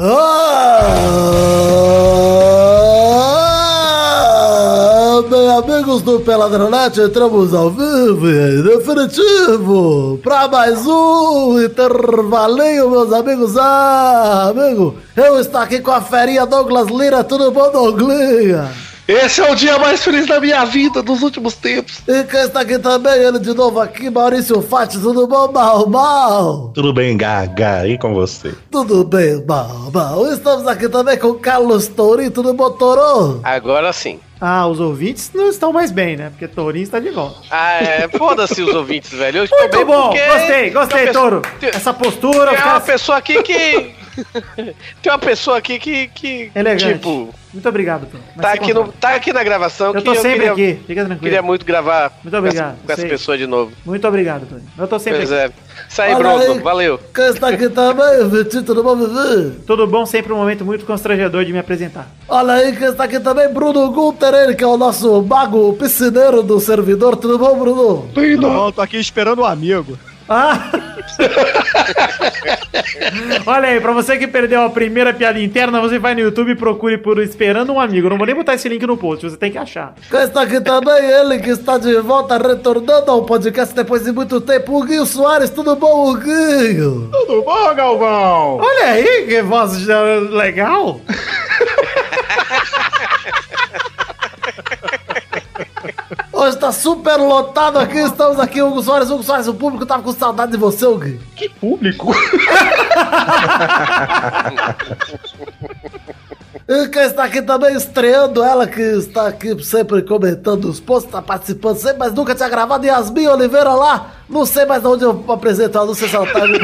Ah, bem, amigos do Peladronete, entramos ao vivo e definitivo para mais um intervalinho, meus amigos. Ah, amigo, eu estou aqui com a ferinha Douglas Lira, tudo bom, Douglinha? Esse é o dia mais feliz da minha vida dos últimos tempos. E quem está aqui também, ele de novo aqui, Maurício Fati, tudo bom, mal, mal? Tudo bem, Gaga? E com você? Tudo bem, mal, mal. Estamos aqui também com Carlos Tourinho, tudo bom, Toro? Agora sim. Ah, os ouvintes não estão mais bem, né? Porque Tourinho está de volta. Ah, é, foda-se os ouvintes, velho. Eu estou Muito bem bom, porque gostei, gostei, Touro. Essa postura, os Tem uma caras... pessoa aqui que. Tem uma pessoa aqui que. que Elegante. Tipo, Muito obrigado. Mas tá aqui, no, tá aqui na gravação. Eu que tô sempre queria, aqui, fica tranquilo. Queria muito gravar Muito com obrigado, essa, com essa pessoa de novo. Muito obrigado, Tourinho. Eu tô sempre Pois aqui. é. Isso aí, Olha Bronco. aí. Valeu. Tudo bom? Tudo bom, sempre um momento muito constrangedor de me apresentar. Olha aí, quem está aqui também, Bruno Gunter, ele que é o nosso mago piscineiro do servidor, tudo bom, Bruno? Tudo bom, tô aqui esperando um amigo. Ah! Olha aí, pra você que perdeu a primeira piada interna, você vai no YouTube e procure por Esperando um Amigo. Não vou nem botar esse link no post, você tem que achar. Quem está aqui também, ele que está de volta, retornando ao podcast depois de muito tempo, o Guinho Soares, tudo bom, Guinho? Tudo bom, Galvão? Olha aí, que voz já legal. Hoje está super lotado aqui, estamos aqui, Hugo Soares, Hugo Soares, o público tava com saudade de você, Hugo. Que público? E quem está aqui também estreando, ela que está aqui sempre comentando os posts, está participando sempre, mas nunca tinha gravado, Yasmin Oliveira lá, não sei mais onde eu apresento ela, não sei se ela tá me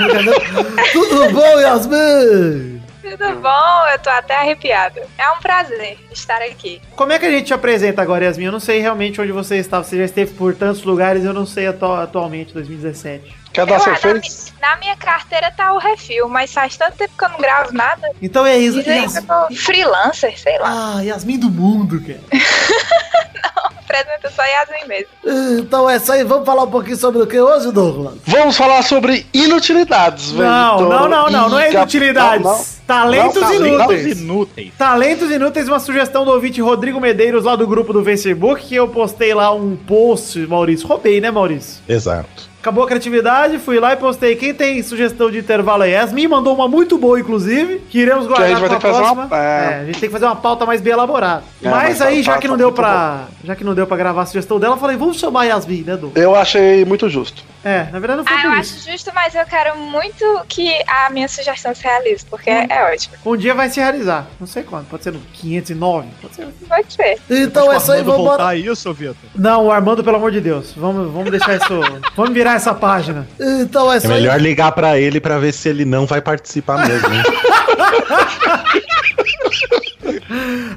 Tudo bom, Yasmin? Tudo bom? Eu tô até arrepiada. É um prazer estar aqui. Como é que a gente te apresenta agora, Yasmin? Eu não sei realmente onde você estava. Você já esteve por tantos lugares, eu não sei atu atualmente, 2017. Quer Eu, dar seu na, na minha carteira tá o refil, mas faz tanto tempo que eu não gravo nada. Então é isso. Dizem que eu tô freelancer, sei lá. Ah, Yasmin do mundo, cara. Apresenta só Yasmin mesmo. Então é isso aí, vamos falar um pouquinho sobre o que hoje, Douglas? Vamos falar sobre inutilidades, velho. Não, não, não, não, não é inutilidades. não, não. Talentos Não, talentos inúteis. inúteis. Talentos Inúteis, uma sugestão do ouvinte Rodrigo Medeiros lá do grupo do Facebook, que eu postei lá um post, Maurício. Roubei, né, Maurício? Exato. Acabou a criatividade, fui lá e postei. Quem tem sugestão de intervalo aí? Yasmin mandou uma muito boa, inclusive, que iremos guardar a gente vai ter que fazer próxima. uma- é. É, a gente tem que fazer uma pauta mais bem elaborada. É, mas mas aí, já que não deu pra. Já que não deu pra gravar a sugestão dela, falei, vamos chamar a Yasmin, né, Du? Eu achei muito justo. É, na verdade não foi Ah, eu por acho isso. justo, mas eu quero muito que a minha sugestão se realize, porque Hum. é ótimo. Um dia vai se realizar. Não sei quando. Pode ser no 509? Pode ser. Pode ser. Então é isso aí, vamos voltar isso, Vitor? Não, o Armando, pelo amor de Deus. Vamos, vamos deixar isso. vamos virar essa página. Então é É isso aí. melhor ligar pra ele pra ver se ele não vai participar mesmo.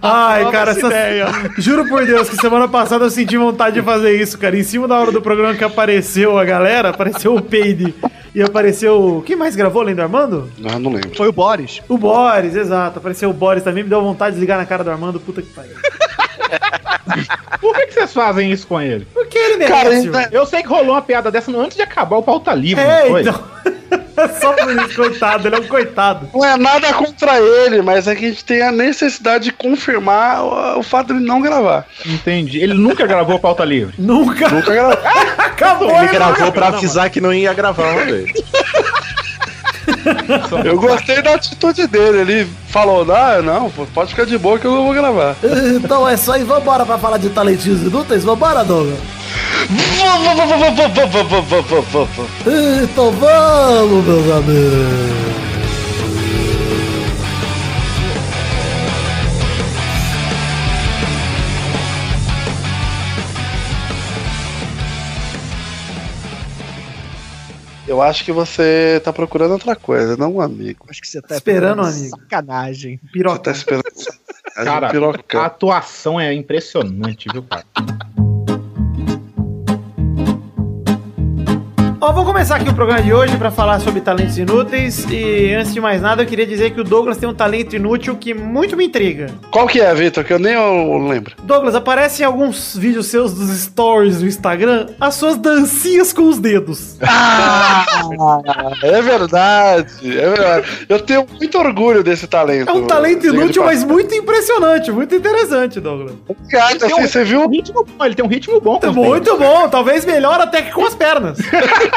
Ai, cara, essa juro por Deus que semana passada eu senti vontade de fazer isso, cara. Em cima da hora do programa que apareceu a galera, apareceu o Peide e apareceu. Quem mais gravou além do Armando? Não, não lembro. Foi o Boris. O Boris, exato. Apareceu o Boris também, me deu vontade de ligar na cara do Armando, puta que pariu. Por que, que vocês fazem isso com ele? Porque ele Cara, merece. ainda- Eu sei que rolou uma piada dessa antes de acabar o pauta livre, É, não foi? então. Só por isso, coitado, ele é um coitado. Não é nada contra ele, mas é que a gente tem a necessidade de confirmar o, o fato de ele não gravar. Entendi. Ele nunca gravou pauta livre. Nunca Nunca gravou. acabou. Ele gravou pra avisar que não ia gravar uma vez. Eu gostei da atitude dele. Ele falou: não, não, pode ficar de boa que eu não vou gravar. Então é isso aí, vambora pra falar de talentinhos inúteis, vambora, Douglas? Então vamos, meus amigos. Eu acho que você tá procurando outra coisa, não um amigo. Acho que você tá Esperando, uma amigo. Sacanagem. Você Piroca. tá esperando. Cara, a atuação é impressionante, viu, cara? Ó, vou começar aqui o programa de hoje pra falar sobre talentos inúteis. E antes de mais nada, eu queria dizer que o Douglas tem um talento inútil que muito me intriga. Qual que é, Vitor? Que eu nem eu lembro. Douglas, aparece em alguns vídeos seus dos stories do Instagram as suas dancinhas com os dedos. Ah, é verdade, é verdade. Eu tenho muito orgulho desse talento. É um talento inútil, mas muito impressionante, muito interessante, Douglas. Obrigado, tem assim, um- você viu? Um ritmo bom, ele tem um ritmo bom. com os Muito bom, talvez melhor até que com as pernas.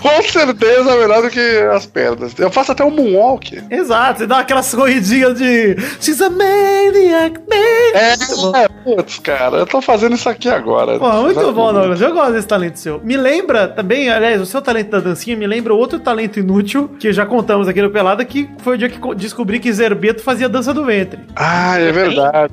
Com certeza melhor do que as pernas. Eu faço até um moonwalk. Exato, você dá aquelas corridinhas de She's a maniac, maniac. É, putz, cara, eu tô fazendo isso aqui agora. Pô, muito bom, Douglas. Eu gosto desse talento seu. Me lembra também, aliás, o seu talento da dancinha me lembra outro talento inútil que já contamos aqui no Pelada, que foi o dia que co- descobri que Zerbeto fazia dança do ventre. Ah, é verdade.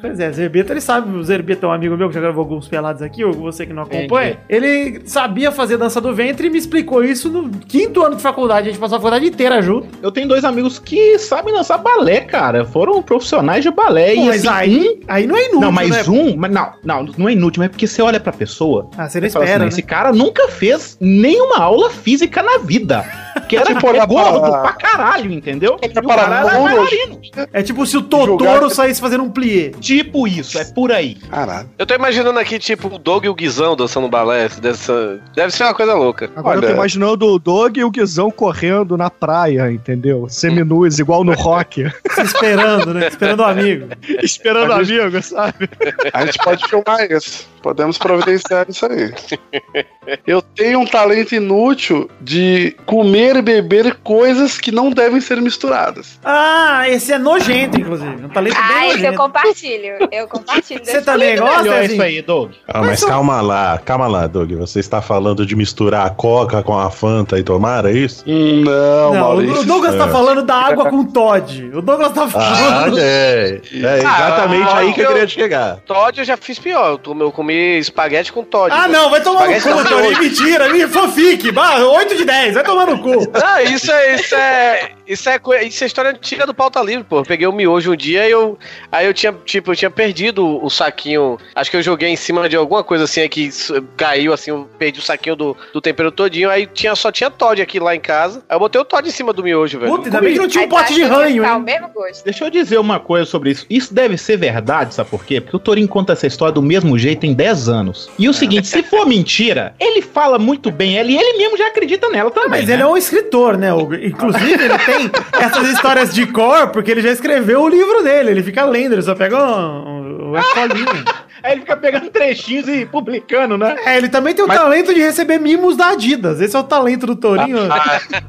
Pois é, Zerbeto, ele sabe, o Zerbeto é um amigo meu que já gravou alguns pelados aqui, ou você que não acompanha. Ele sabia fazer dança do ventre e me explicou isso no quinto ano de faculdade. A gente passou a faculdade inteira junto. Eu tenho dois amigos que sabem dançar balé, cara. Foram profissionais de balé. Pô, e mas assim, aí, um- aí não é inútil, Não, mas né? um. Mas não, não, não é inútil, mas é porque você olha pra pessoa. Ah, você não fala espera, assim, né? Esse cara nunca fez nenhuma aula física na vida. Que era Tipo, é olhar gordo para- pra caralho, entendeu? E o para cara. É tipo se o Totoro Jogar- saísse fazendo um plié. Tipo isso, é por aí. Caralho. Eu tô imaginando aqui, tipo, o Doug e o Guizão dançando balé. Dessa... Deve ser uma coisa louca. Agora eu Olha- tô imaginando o Doug e o Guizão correndo na praia, entendeu? Seminus, igual no rock. Se esperando, né? Esperando o amigo. Esperando amigo, sabe? A gente pode filmar isso. Podemos providenciar isso aí. Eu tenho um talento inútil de comer e beber coisas que não devem ser misturadas. Ah, esse é nojento, inclusive. Um talento Ah, bem esse eu compartilho. Eu compartilho. Você também gosta, Zezinho? isso aí, Doug. Ah, mas Mas, calma lá, calma lá, Doug. Você está falando de misturar a coca com a Fanta e tomar, é isso? Hum, Não, Não, Maurício. o Douglas tá É. falando da água com Todd. O Douglas tá Ah, falando. é. É exatamente Ah, aí que eu eu- queria chegar. Todd eu já fiz pior. Eu, tomei- eu comi espaguete com Todd. Ah, não, vai tomar no cu, Tony. Mentira, mentira, fanfic. Bah, 8 de 10, vai tomar no cu. Ah, isso é, isso é, isso é, isso é história antiga do pauta livre, pô. Eu peguei o miojo um dia e eu, aí eu tinha, tipo, eu tinha perdido o saquinho. Acho que eu joguei em cima de alguma coisa assim, aí que caiu assim, eu perdi o saquinho do, do tempero todinho. Aí tinha, só tinha Todd aqui lá em casa. Aí eu botei o Todd em cima do miojo, velho. Puta, ainda bem que não tinha um Aí tá pote de ranho, hein? mesmo gosto. Deixa eu dizer uma coisa sobre isso. Isso deve ser verdade, sabe por quê? Porque o Torinho conta essa história do mesmo jeito tem 10 anos. E o seguinte, se for mentira, ele fala muito bem ela e ele mesmo já acredita nela também. Mas né? ele é um escritor, né, Hugo? Inclusive, ele tem essas histórias de cor, porque ele já escreveu o livro dele. Ele fica lendo, ele só pega um, um, uma escolinha. Aí ele fica pegando trechinhos e publicando, né? É, ele também tem o talento de receber mimos da Adidas. Esse é o talento do Torinho.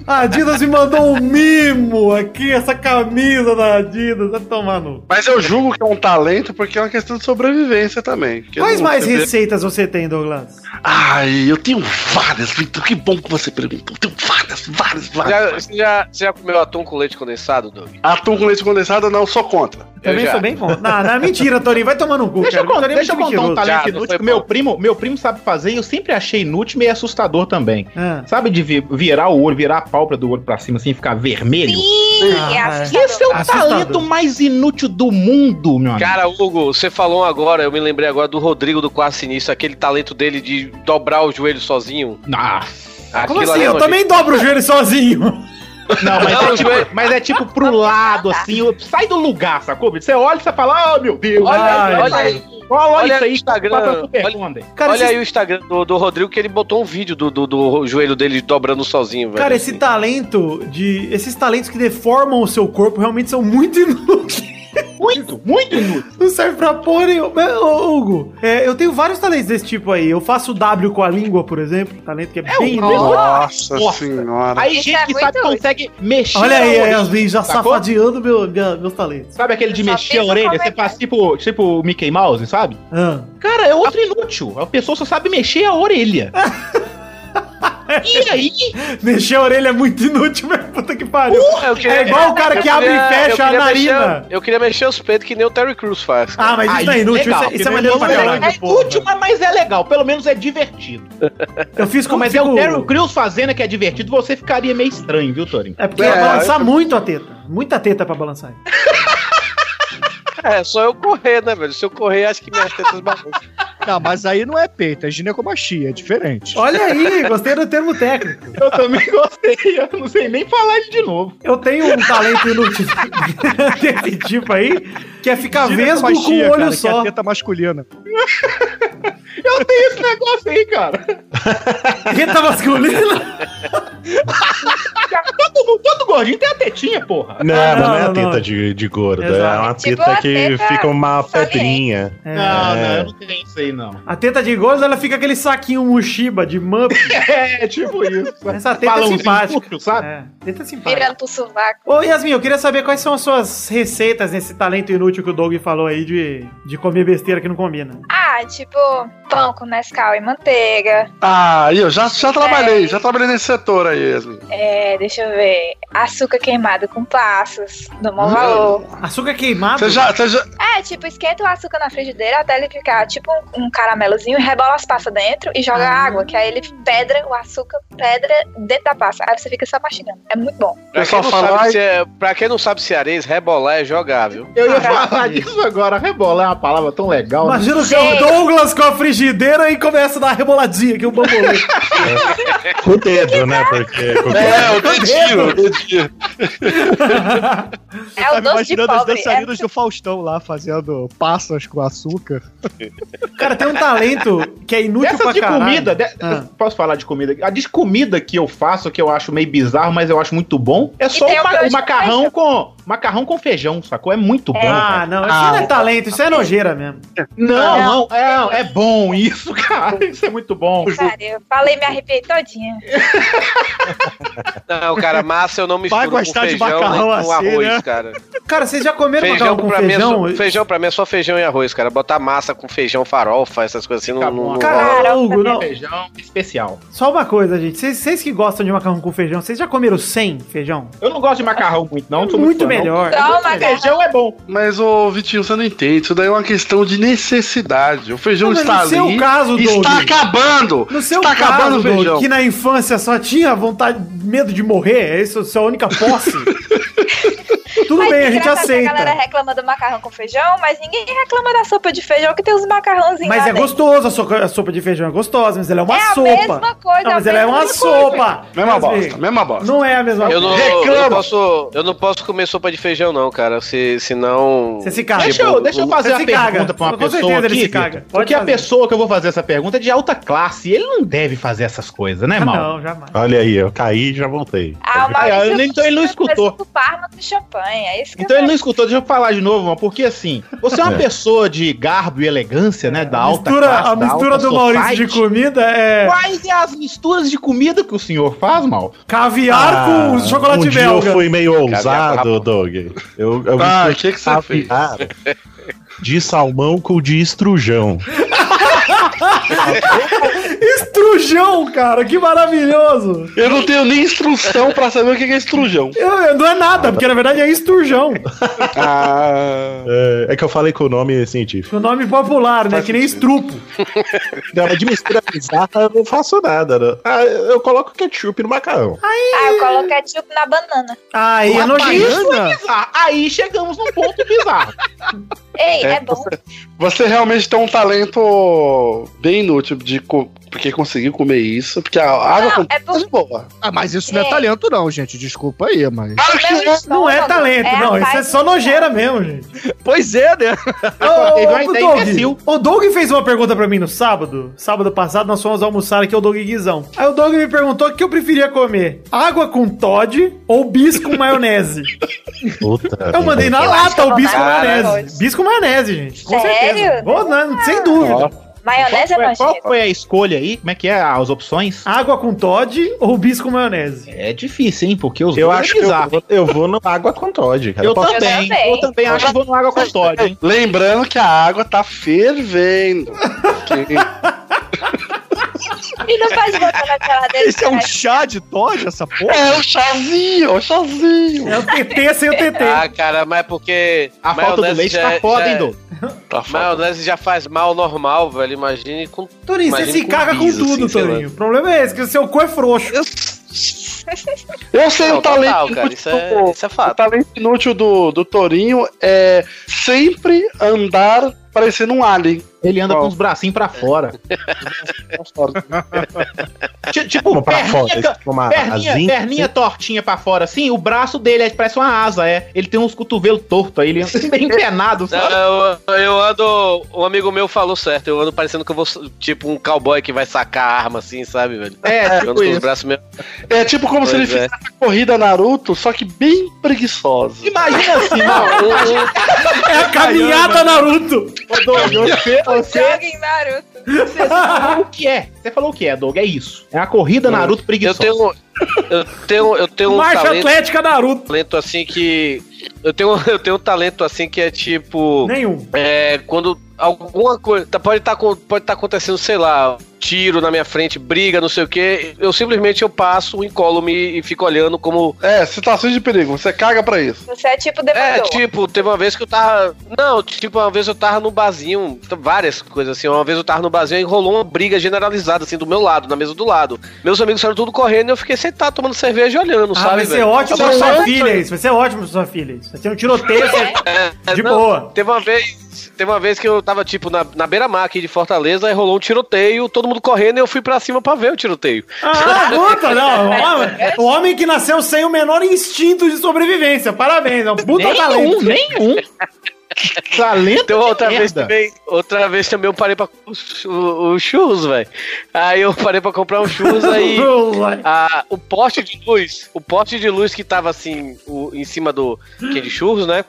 A Adidas me mandou um mimo aqui, essa camisa da Adidas. Vai tomar no. Mas eu julgo que é um talento porque é uma questão de sobrevivência também. Não- mais receitas você tem, Douglas? Ai, eu tenho várias, Vitor. Que bom que você perguntou. Eu tenho várias, várias, várias. Já, você, já, você já comeu atum com leite condensado, Doug? Atum com leite condensado, não, sou contra. Também já. sou bem contra. Não, não, mentira, Torinho. Vai tomar no cu, Deixa eu, cara. contar, Torinho é deixa eu contar um talento Já, inútil que meu bom. primo, meu primo sabe fazer e eu sempre achei inútil e meio assustador também. Ah. Sabe de vi- virar o olho, virar a pálpebra do olho pra cima assim e ficar vermelho? Sim, Ah, é é. assustador. Esse é o Assustador. talento mais inútil do mundo, meu amigo. Cara, Hugo, você falou um agora, eu me lembrei agora do Rodrigo do Quarto Sinistro, aquele talento dele de dobrar o joelho sozinho. Nossa. Como assim? ali é Eu também dobro o joelho sozinho. Não, mas, Não, é tipo, mas é tipo pro lado, assim, sai do lugar, sacou? Você olha e você fala, oh meu Deus, Olha, Ai, olha aí. olha, olha isso aí, o Instagram, olha-. Cara, Olha esses- aí o Instagram do, do Rodrigo que ele botou um vídeo do, do, do joelho dele dobrando sozinho, velho. Cara, esse talento de. Esses talentos que deformam o seu corpo realmente são muito inúteis. Muito, muito inútil. Não serve pra porra nenhuma. Ô, Hugo, é, eu tenho vários talentos desse tipo aí. Eu faço W com a língua, por exemplo. Talento que é, É, bem inútil. Nossa, Nossa. senhora. Aí gente é que sabe útil. consegue mexer Olha aí, a vezes já sacou? safadeando meu, minha- meus talentos. Sabe aquele de mexer a orelha? Você é faz é. tipo, tipo o Mickey Mouse, sabe? Ah. Cara, é outro inútil. A pessoa só sabe mexer a orelha. e aí? Mexer a orelha é muito inútil, meu puta que pariu. Eu queria- É igual o cara que abre queria- e fecha a narina. mexer- eu queria mexer os peitos que nem o Terry Crews faz. Ah, mas isso não é inútil, legal, isso é, isso é maneiro pra é- caralho. É inútil, mas- mas é legal. Pelo menos é divertido. Eu fiz como Mas é o Terry Crews fazendo que é divertido, você ficaria meio estranho, viu, Torinho? É porque É, ia balançar eu- muito a teta. Muita teta pra balançar. É, só eu correr, né, velho? Se eu correr, acho que minhas tetas balançam. Não, mas aí não é peito, é ginecomastia, é diferente. Olha aí, gostei do termo técnico. Eu também gostei, eu não sei nem falar de novo. Eu tenho um talento inútil desse tipo aí, que é ficar vesgo com o Ginecomastia, olho cara, que é só. a teta masculina. Eu tenho esse negócio aí, cara. Teta masculina? Todo, todo gordinho tem a tetinha, porra. Não, Ah, não, é a não, não. teta de, de gordo, Exato. é uma Tipo teta a que teta fica uma pedrinha. É. Não, não, eu não tenho isso aí, não. A teta de gordo, ela fica aquele saquinho Mushiba de Mup. É, tipo isso. Essa teta é Balãozinho simpática. fútil, sabe? É, teta simpática. Virando pro sovaco. Ô, Yasmin, eu queria saber quais são as suas receitas nesse talento inútil que o Doug falou aí de, de comer besteira que não combina. Ah, tipo, pão com Nescau e manteiga. Ah, eu já, já trabalhei, já trabalhei nesse setor aí, Yasmin. É, deixa eu ver. Açúcar queimado com passos, do bom valor. Açúcar queimado? Você já, você já, É, tipo, esquenta o açúcar na frigideira até ele ficar tipo um, um caramelozinho, rebola as passas dentro e joga Ah. água, que aí ele pedra, o açúcar pedra dentro da pasta. Aí você fica só mastigando. É muito bom. Pra pessoal quem, não fala, sabe "Ai, se é, pra quem não sabe cearense, rebolar é jogar, viu? Eu ia Caraca. falar disso agora. Rebolar é uma palavra tão legal. né? Imagina o seu Douglas com a frigideira e começa a dar reboladinha aqui, o bambolê. Com o dedo, né? Porque. com o É, o dedinho, o dedinho. É o doce de imaginando as pobre. dançarinas É, do Faustão lá fazendo passas com açúcar. Cara, tem um talento que é inútil Essas pra de caralho. comida, de- Ah. posso falar de comida? A de comida que eu faço, que eu acho meio bizarro, mas eu acho muito bom, é só o, ma- o macarrão com macarrão com feijão, sacou? É muito bom. Ah, cara. não, isso não é talento, isso é nojeira mesmo. Não, Não. não, é, é bom isso, cara. Isso é muito bom. Sério, eu falei e me arrepiei todinha. Não, cara, massa eu não misturo Vai com gostar de feijão nem macarrão com assim, arroz, né? cara. Cara, vocês já comeram Feijão macarrão com pra, mim é feijão? só, feijão pra mim é só feijão e arroz, cara. Botar massa com feijão, farofa, essas coisas assim, não, Fica não, bom. não Cara, Hugo, não. Feijão especial. Só uma coisa, gente. Vocês, vocês que gostam de macarrão com feijão, vocês já comeram sem feijão? Eu não gosto de macarrão muito, não. muito não. Melhor. Não, mas- melhor. Feijão é bom. Mas, ô Vitinho, você não entende. Isso daí é uma questão de necessidade. O feijão Mas está no seu ali. caso, Doug, está acabando. No seu está caso, acabando o Doug, feijão. que na infância só tinha vontade, medo de morrer, essa é a sua única posse. Tudo Mas bem, a gente engraçado que A galera aceita. reclama do macarrão com feijão, mas ninguém reclama da sopa de feijão que tem os macarrãozinhos Mas lá é dentro. gostoso, a sopa, a sopa de feijão é gostosa, mas ela é uma É a sopa. mesma coisa, Não, mas a ela é uma mesma sopa. Mesma Yasmin, bosta, mesma bosta. Não é a mesma Eu não, Reclama. eu não posso, eu não posso comer sopa de feijão, não, cara. Se, senão. Você se caga. Deixa eu, deixa eu fazer Você uma pergunta caga. pra uma Com pessoa certeza ele aqui. se caga. Porque a fazer. pessoa que eu vou fazer essa pergunta é de alta classe. E ele não deve fazer essas coisas, né, mal? não, jamais. Olha aí, eu caí e já voltei. Ah, o Maurício ele- então ele não escutou. Parma de champanhe, é isso que Então eu ele não escutou, deixa eu falar de novo, mano, porque assim, você é uma É. pessoa de garbo e elegância, né, da A alta mistura, classe, a da mistura alta do Maurício de society. comida é Quais é as misturas de comida que o senhor faz, mal? caviar com chocolate um dia belga. eu fui meio ousado, Doug. Eu, eu Ah, o que que você fez? De salmão com de estrujão. Estrujão, cara, que maravilhoso. Eu não tenho nem instrução pra saber o que é estrujão. Eu- eu- não é nada, porque na verdade é esturjão. Ah. É, é que eu falei com o nome científico. O nome popular, né? Que nem estrupo. Não, de mistura bizarra eu não faço nada. né? Ah, eu coloco ketchup no macarrão. Ah, eu coloco ketchup na banana. Aí é nojento. Baiana? Bizarro. Aí chegamos num ponto bizarro. Ei, é, É, bom. você, você realmente tem um talento bem inútil de co- porque conseguiu comer isso, porque a água Não, com é por- de boa. Ah, mas isso não é É. talento, não, gente. Desculpa aí, mas. Claro que Meu é. Não é talento, a não. Isso é só do nojeira mesmo, gente. Pois é, né? Ô, ideia Doug, imbecil. o Doug fez uma pergunta pra mim no sábado. Sábado passado nós fomos almoçar aqui, o Doug Guizão. Aí o Doug me perguntou o que eu preferia comer: água com Todd ou bis com maionese? Puta. Eu mandei na lata o bis com maionese. Bis com maionese, gente. Com Sério? certeza. Vou, não, sem dúvida. Ó, Maionese Qual é foi, qual foi a escolha aí? Como é que é as opções? Água com Todd ou bis com maionese? É difícil, hein? Porque os Eu dois acho é que eu eu vou no água com Todd, cara. Eu Posso- também, também. eu também acho que vou no água com Todd, hein? Lembrando que a água tá fervendo. E não pode botar na geladeira. Isso é um chá de Todd, essa porra? É o chazinho, é o chazinho. É o TT sem o TT. Ah, cara, mas é porque. A falta do leite já- tá foda, hein, Doug? Tá. Maionese já faz mal normal, velho. Imagine com. Torinho, você se com caga com bis, tudo, assim. Torinho. O problema é esse, que o seu cu é frouxo. Eu sei Não, o talento total, cara, isso é- do- isso é O fato. talento inútil do, do Torinho é sempre andar parecendo um alien. Ele anda Qual? com os bracinhos pra fora. Ti- tipo, Como pra perninha, fora, ca- tipo uma perninha, asinha, perninha tortinha pra fora, assim, o braço dele é, parece uma asa, é. Ele tem uns cotovelos tortos aí, ele anda bem empenado, Não, sabe? eu, eu ando. Um amigo meu falou certo. Eu ando parecendo que eu vou. Tipo um cowboy que vai sacar a arma assim, sabe, velho? É, tipo com os braços meio. É tipo como se ele Pois é. fizesse a corrida Naruto, só que bem preguiçosa. Imagina assim, não. É a caminhada Naruto. Ô, Doug, você, você, Naruto. você falou o que é. Você falou o que é, Doug, é isso. É a corrida Naruto Eu preguiçosa. tenho. Eu tenho, eu tenho um Marcha talento, Atlética Naruto. talento assim que. Eu tenho, eu tenho um talento assim que é tipo. Nenhum. É, quando alguma coisa. tá- Pode estar pode tá acontecendo, sei lá, tiro na minha frente, briga, não sei o que. Eu simplesmente eu passo, incolo-me e fico olhando como. É, situações de perigo, você caga pra isso. Você é tipo É, Demolidor. tipo, teve uma vez que eu tava. Não, tipo, uma vez eu tava no barzinho, várias coisas assim. Uma vez eu tava no barzinho e rolou uma briga generalizada, assim, do meu lado, na mesa do lado. Meus amigos saíram tudo correndo e eu fiquei sentado tomando cerveja e olhando, Ah, sabe? vai ser velho? ótimo pra só- sua filha isso. Vai ser ótimo pra sua filha isso. Vai ser um tiroteio você- É, de não, boa. Teve uma vez. Teve uma vez que eu tava, tipo, na, na beira-mar aqui de Fortaleza, e rolou um tiroteio, todo mundo correndo e eu fui pra cima pra ver o tiroteio. Ah, puta, não. O homem, o homem que nasceu sem o menor instinto de sobrevivência. Parabéns, é um puta Nenhum, talento. nenhum. Talento Então, outra de vez merda. também, outra vez também eu parei pra o, o, o churros, velho. Aí eu parei pra comprar um churros aí. a- o poste de luz, o poste de luz que tava assim, o- em cima do que é de churros, né?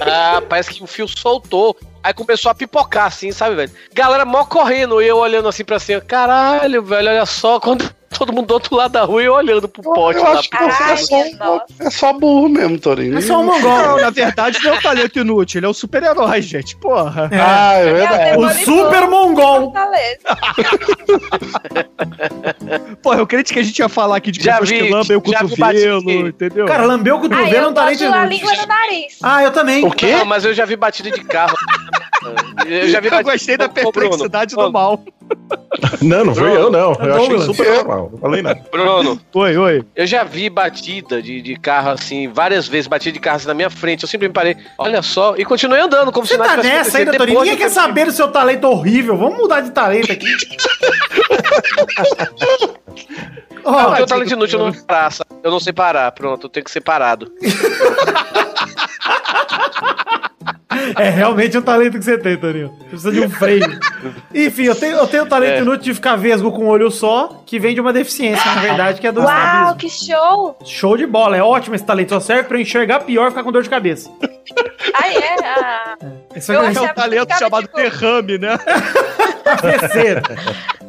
Ah, parece que o fio soltou. Aí começou a pipocar, assim, sabe, velho? Galera mó correndo, e eu olhando assim pra cima. Caralho, velho, olha só, quando todo mundo do outro lado da rua e eu olhando pro poste Eu lá. acho que você é só, é só burro mesmo, Torinho. É só um Não, mongol. na verdade não é um talento inútil, ele é um super-herói, gente. Porra. Ah, é É o verdade. O Demolidor. super mongol. Fortaleza. Porra, eu creio que a gente ia falar aqui de Já pessoas vi, que lambem o cotovelo, entendeu? Cara, lambeu o Ah, cotovelo é eu um talento a inútil. língua no nariz. Ah, eu também. O quê? Não, mas eu já vi batida de carro. Eu já vi eu gostei da Bruno, perplexidade do mal. Não, não fui eu, não. Eu achei super normal. Não falei nada. Bruno, Oi, oi. eu já vi batida de, de carro assim, várias vezes, batida de carro assim na minha frente. Eu simplesmente parei, olha só, e continuei andando, como Você se nada tá tivesse nessa ainda, acontecido. Torinho? Ninguém eu quer saber do seu talento horrível. Vamos mudar de talento aqui. Ó, Não, o talento inútil eu não parar, sabe? Eu não sei parar, pronto, eu tenho que ser parado. É realmente o talento que você tem, Torinho. Você precisa de um freio. Enfim, eu tenho, eu tenho o talento É. inútil de ficar vesgo com um olho só, que vem de uma deficiência, na verdade, que é do Uau, estrabismo. que show! Show de bola, é ótimo esse talento. Só serve pra eu enxergar pior e ficar com dor de cabeça. Ah, é? Ah, Isso Eu é É um talento chamado tipo- derrame, né? AVC.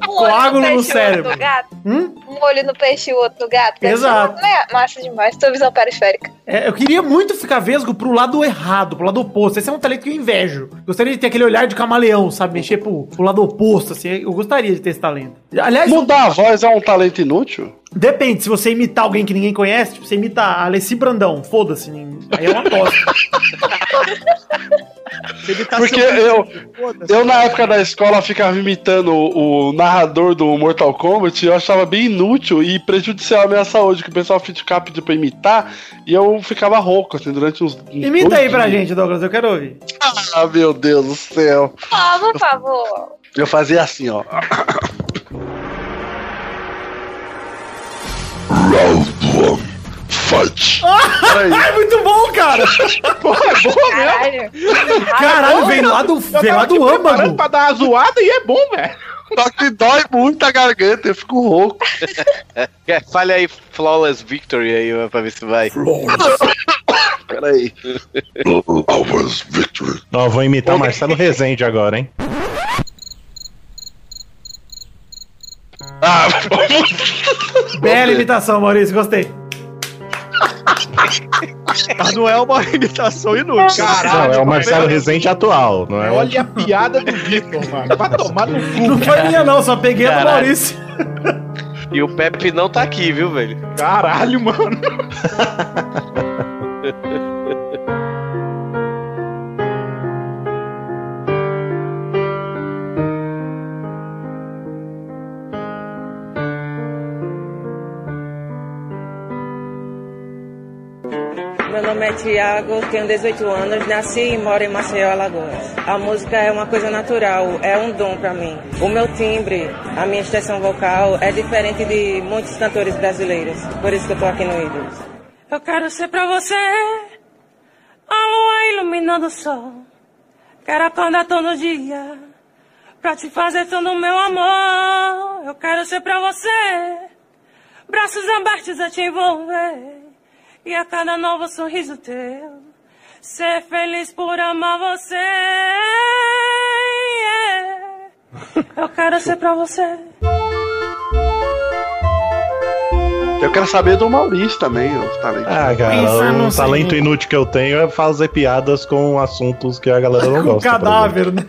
Um Coágulo olho no peixe e o cérebro. outro no gato. Hum? Um olho no peixe e o outro no gato. Exato. né, Massa demais. Tua visão periférica. É, eu queria muito ficar vesgo pro lado errado, pro lado oposto. Esse é um talento que eu invejo. Gostaria de ter aquele olhar de camaleão, sabe? Mexer pro, pro lado oposto, assim. Eu gostaria de ter esse talento. Aliás, Mudar a voz é um talento inútil? depende. Se você imitar alguém que ninguém conhece, tipo, você imita a Alessi Brandão, foda-se. Aí é uma tosse. Porque eu, eu, na época da escola, ficava imitando o, o narrador do Mortal Kombat eu achava bem inútil e prejudicial à minha saúde, que o pessoal ficava pedindo pra imitar e eu ficava rouco, assim, durante uns. Imita aí pra gente, Douglas, eu quero ouvir. Ah, meu Deus do céu. Ah, por favor. Eu fazia assim, ó. Fight. Peraí. É muito bom, cara! Caralho. Caralho, veio lá do, Eu veio lá do âmago. pra dar uma zoada e é bom, velho. Só que dói muito a garganta, eu fico rouco. É, fale aí Flawless Victory aí, pra ver se vai. Peraí. Ó, vou imitar o Marcelo Rezende agora, hein? Ah, Bela imitação, Maurício, gostei. Mas não é uma imitação inútil. não, é o Marcelo Rezende atual, não é? Olha a piada do Vitor, mano. Vai tomar no cu. Não foi minha, não, só peguei a do Caralho. Maurício. E o Pepe não tá aqui, viu, velho? Caralho, mano. nome é Tiago, tenho 18 anos, nasci e moro em Maceió, Alagoas. A música é uma coisa natural, é um dom pra mim. O meu timbre, a minha extensão vocal é diferente de muitos cantores brasileiros, por isso que eu tô aqui no Ídolos. Eu quero ser pra você a lua iluminando o sol. Quero acordar todo dia pra te fazer todo meu amor. Eu quero ser pra você, braços abertos a te envolver. E a cada novo sorriso teu, ser feliz por amar você. yeah. Eu quero ser pra você. Eu quero saber do Maurício também, os talentos. Ah, cara, o talento seguinte. inútil que eu tenho é fazer piadas com assuntos que a galera não Com gosta. cadáver, né?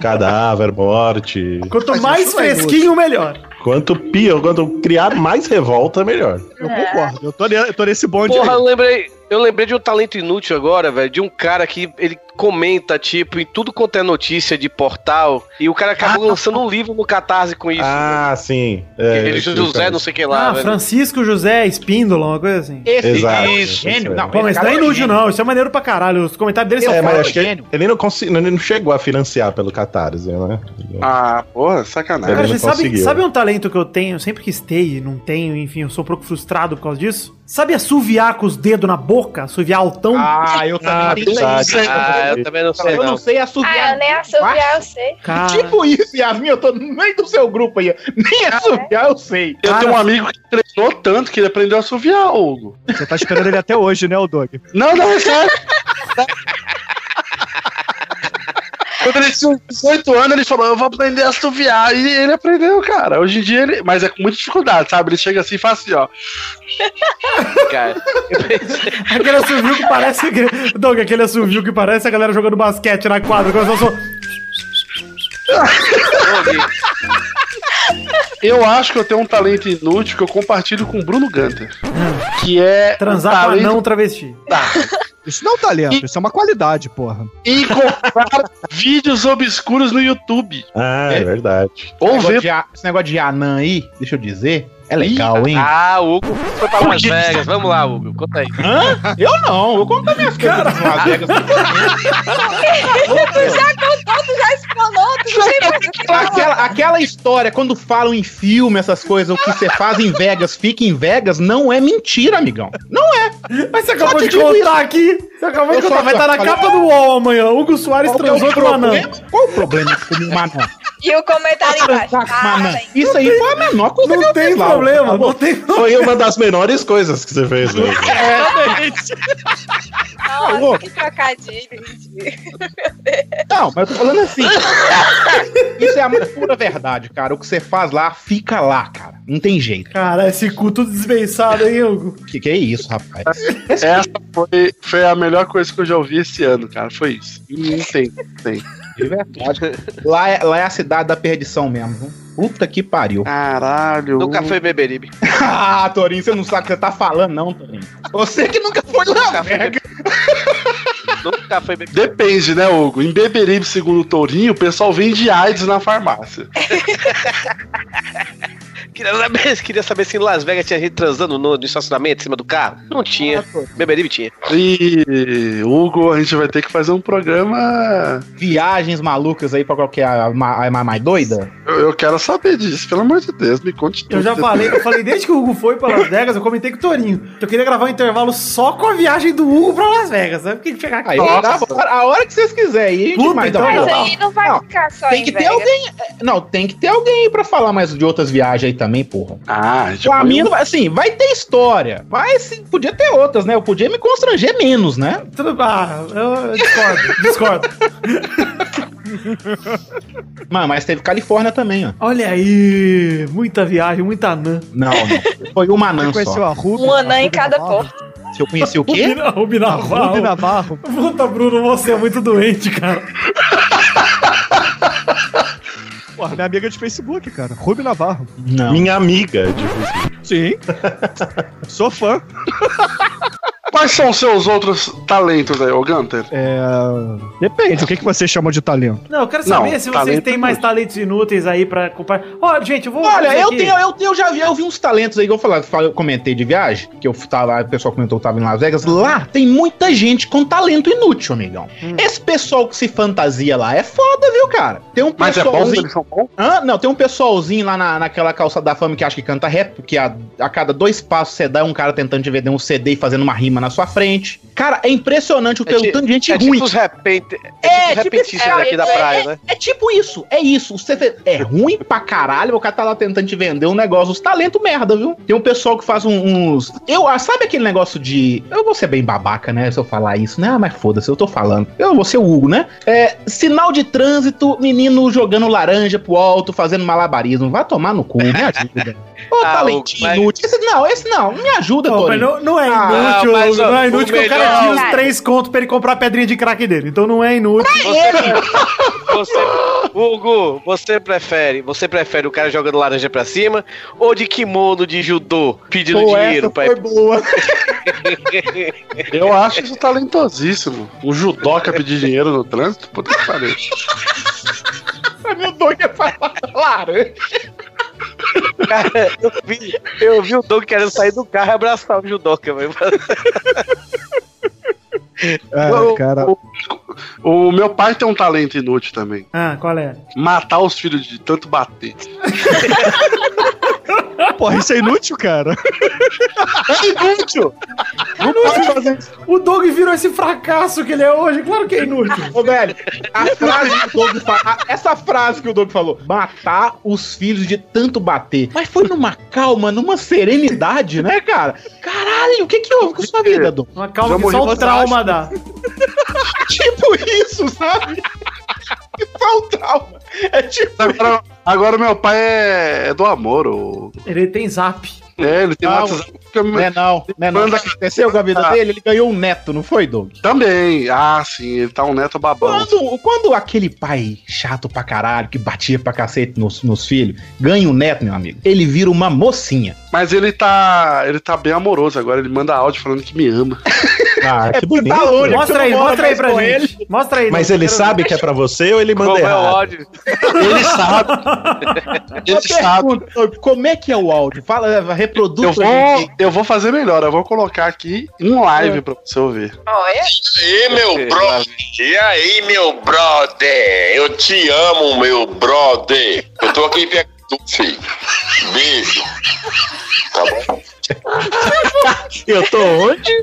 Cadáver, morte. Quanto mais é fresquinho, melhor. Quanto pior, quanto criar mais revolta, melhor. Eu concordo. Eu tô, eu tô nesse bonde Porra, aí. eu lembrei, eu lembrei de um talento inútil agora, velho, de um cara que ele comenta, tipo, em tudo quanto é notícia de portal, e o cara acabou lançando um livro no Catarse com isso. Ah, sim. velho. É, Ele, esse José, não sei o que lá, Ah, velho. Francisco José Espíndola, uma coisa assim. Esse Exato, isso, gênio. é. Não, Pô, mas esse não é cara inútil, gênio. não. Isso é maneiro pra caralho. Os comentários dele são É, mas acho que gênio. ele não, consegui, ele não chegou a financiar pelo Catarse, né? Ah, porra, sacanagem. Cara, Ele sabe, conseguiu. sabe um talento que eu tenho, sempre quis ter e não tenho, enfim, eu sou um pouco frustrado por causa disso? Sabe assoviar com os dedos na boca? Assoviar altão? Ah, eu Ah, também tenho verdade. isso. Ah, eu também não sei, Eu não. não sei assoviar. Ah, eu nem assoviar, eu sei. Cara, Tipo isso, Yasmin, eu tô no meio do seu grupo aí. Nem assoviar, eu sei. Eu Cara- tenho um amigo que treinou tanto que ele aprendeu a assoviar, Hugo. Você tá esperando ele até hoje, né, o Doug? Não, não, é sério. Quando ele tinha 18 anos, ele falou: Eu vou aprender a assoviar. E ele aprendeu, cara. Hoje em dia ele. Mas é com muita dificuldade, sabe? Ele chega assim e faz assim, ó. Cara. aquele assovio que parece. que- Doug, aquele assovio que parece a galera jogando basquete na quadra. Começou só. Eu acho que eu tenho um talento inútil que eu compartilho com o Bruno Gunter. Que é. Transar um com talento anão travesti. Isso não é um talento, isso é uma qualidade, porra. E comprar vídeos obscuros no YouTube. Ah, é, É. verdade. Ou Esse negócio ver. de a- Esse negócio de anã aí, deixa eu dizer, é legal, hein? Ah, o Hugo foi pra Las Vegas. Vamos lá, Hugo. Conta aí. Hã? Eu não, eu conto minhas coisas de Las Vegas. Tu já contou, tu já explanou, tu o falar. Aquela, aquela história, quando falam em filme, essas coisas, o que você faz em Vegas, fica em Vegas, não é mentira, amigão. Não é. Mas você acabou de contar aqui. Você acabou de Eu contar. só- Vai estar na só- capa do UOL amanhã. Hugo Soares é transou o com um anão. problema? Qual o problema de comer um anão? E o comentário embaixo. Ah, anão. bem. Isso aí foi a menor coisa que Não eu tem fiz problema, Tá não tem problema. Foi uma das menores coisas que você fez hoje. Nossa, que trocadilho, gente. Não, mas eu tô falando assim. Isso é a mais pura verdade, cara. O que você faz lá, fica lá, cara. Não tem jeito. Cara, esse cu tudo desbençado, hein, Hugo? Que que é isso, rapaz? Essa foi, foi a melhor coisa que eu já ouvi esse ano, cara. Foi isso. Não tem, não tem. De verdade. Lá é, lá é a cidade da perdição mesmo. Puta que pariu. Caralho. Nunca foi Beberibe. ah, Torinho, você não sabe o que você tá falando, não, Torinho. Você que nunca foi lá, Nunca foi velho. Nunca foi Beberibe. Depende, né, Hugo? Em Beberibe, segundo o Tourinho, o pessoal vende AIDS na farmácia. Queria saber, queria saber se em Las Vegas tinha gente transando no, no estacionamento, em cima do carro. Não tinha. Beberibe tinha. E, Hugo, a gente vai ter que fazer um programa. Viagens malucas aí pra qualquer a, ma- a, mais doida? Eu, eu quero saber disso, pelo amor de Deus, me conte tudo. Eu já falei, eu falei desde que o Hugo foi pra Las Vegas, eu comentei com o Torinho. que Eu queria gravar um intervalo só com a viagem do Hugo pra Las Vegas, né? Porque chegar aqui. Aí, a hora que vocês quiserem. Puta, então tá Mas aí não vai Não, ficar só Tem em que ter Vegas. alguém. Não, tem que ter alguém aí pra falar mais de outras viagens aí também, porra. Ah, a gente Pra mim, vai- assim, vai ter história. Mas sim, podia ter outras, né? Eu podia me constranger menos, né? Tudo, ah, eu, eu discordo, discordo. Mas, mas teve Califórnia também, ó. Olha aí, muita viagem, muita anã. Não, não. Foi uma anã só. a Ruby? Um anã em cada Navarro? porta. Se eu conheci o quê? Rubi, Rubi Navarro. Navarro. Puta, Bruno, você é muito doente, cara. Porra, minha amiga de Facebook, cara. Ruby Navarro. Não. Minha amiga, tipo assim. Sim. Sou fã. Quais são os seus outros talentos aí, ô Gunter? É. Depende, o que, que você chama de talento? Não, eu quero saber Não, se vocês têm é mais talentos inúteis aí pra compartilhar. Olha, gente, eu vou. Olha, eu aqui. tenho, eu, eu já vi, eu vi uns talentos aí que eu falar, eu comentei de viagem, que eu tava, o pessoal comentou que tava em Las Vegas. Lá tem muita gente com talento inútil, amigão. Esse pessoal que se fantasia lá é foda, viu, cara? Tem um Mas é bom, pessoalzinho. Hã? Não, tem um pessoalzinho lá na, naquela calça da fama que acha que canta rap, porque a, a cada dois passos você dá é um cara tentando te vender um CD e fazendo uma rima na sua frente. Cara, é impressionante o É ti- tanto de gente É ruim. tipo os repente, é, É, tipo os tipo repentistas esse- daqui da é, praia, é, né? É tipo isso, é isso. Você é ruim pra caralho, o cara tá lá tentando te vender um negócio, os talentos merda, viu? Tem um pessoal que faz um- uns. Eu, ah, sabe aquele negócio de. Eu vou ser bem babaca, né? Se eu falar isso, né? Ah, mas foda-se, eu tô falando. Eu vou ser o Hugo, né? É, sinal de trânsito, menino jogando laranja pro alto, fazendo malabarismo. Vai tomar no cu, me ajuda. Ô, Ah, talentinho Hugo, mas- inútil. Esse, não, esse não, me ajuda, Não, mas Torinho. não, não é Ah, inútil, mas, ó, não é inútil que o cara tira os três contos pra ele comprar a pedrinha de crack dele. Então não é inútil. Você, Hugo, você prefere, você prefere o cara jogando laranja pra cima ou de kimono de judô pedindo Pô, dinheiro essa pra foi boa. Eu acho isso talentosíssimo. O judoca pedir dinheiro no trânsito? Puta que pariu. Meu doido é falar laranja. Cara, eu vi, eu vi o Doug querendo sair do carro e abraçar o judoca, velho. Ah, cara. O, o meu pai tem um talento inútil também. Ah, qual é? Matar os filhos de tanto bater. Porra, isso é inútil, cara. É inútil! Não pode fazer isso. O Doug virou esse fracasso que ele é hoje. Claro que é inútil. Ô, velho, a frase que o Doug fala, a- essa frase que o Doug falou, matar os filhos de tanto bater. Mas foi numa calma, numa serenidade, né, cara? Caralho, o que que houve com sua vida, Doug? Uma calma Já que só o trauma dá. Tipo isso, sabe? Só o trauma. É tipo. Agora, agora meu pai é, é do amor. O... Ele tem zap. É, ele tem Ah, WhatsApp. Não é não, não é não. Aconteceu com a vida Ah. dele? Ele ganhou um neto, não foi, Doug? Também. Ah, sim, ele tá um neto babão. Quando, quando aquele pai chato pra caralho, que batia pra cacete nos, nos filhos, ganha um neto, meu amigo, ele vira uma mocinha. Mas ele tá. Ele tá bem amoroso agora. Ele manda áudio falando que me ama. Ah, que bonito. tá longe. Mostra aí, mostra aí pra gente. Mostra aí. Mas ele sabe ver. que é pra você ou ele manda Como é o errado? ódio? Ele sabe. Ele sabe. pergunta, Doug, como é que é o áudio? Fala, reproduz Eu vou, eu vou fazer melhor. Eu vou colocar aqui um live pra você ouvir. Olha, E aí, meu brother? E aí, meu brother? Eu te amo, meu brother. Eu tô aqui perto do filho. Beijo. Tá bom? Eu tô onde?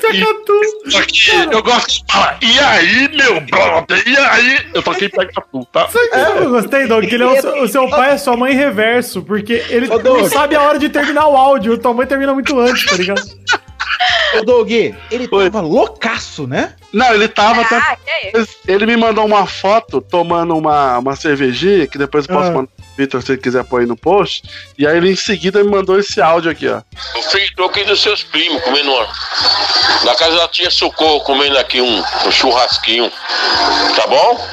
Pega tudo. Só que eu gosto de falar, e aí, meu brother? E aí? Eu toquei pega tu, tá? Que eu gostei, Doug? Que ele é o, seu, o seu pai é sua mãe reverso, porque ele Ô, não sabe a hora de terminar o áudio. Tua mãe termina muito antes, tá ligado? Ô, Doug, ele Oi. tava loucaço, né? Não, ele tava. até- ah, que é isso? Ele me mandou uma foto tomando uma, uma cervejinha, que depois eu posso Ah. mandar Vitor se ele quiser pôr aí no post. E aí ele em seguida me mandou esse áudio aqui, ó. O filho aqui dos seus primos, comendo uma. Na casa da tia Socorro, comendo aqui um, um churrasquinho. Tá bom?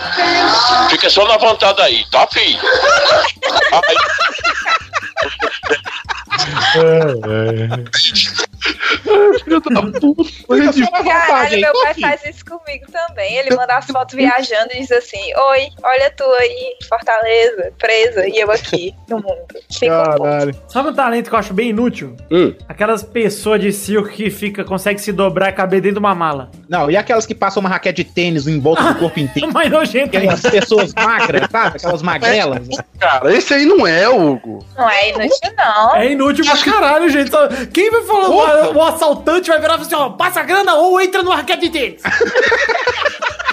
Fica só na vontade aí, tá, filho? Aí, Filho da puta. Caralho, meu pai faz isso comigo também. Ele manda as fotos viajando e diz assim: Oi, olha tu aí, Fortaleza, presa, e eu aqui no mundo. Fica. Caralho. Sabe um talento que eu acho bem inútil? Hum. Aquelas pessoas de circo que fica, consegue se dobrar e caber dentro de uma mala. Não, e aquelas que passam uma raquete de tênis em volta do corpo inteiro? Mais nojento. Aquelas pessoas magras, sabe? Aquelas magrelas. Cara, esse aí não é, Hugo. Não é inútil, não. É inútil pra caralho, gente. Quem vai falar? O, o assaltante vai virar e falar assim: ó, passa a grana ou entra no raquete de tênis.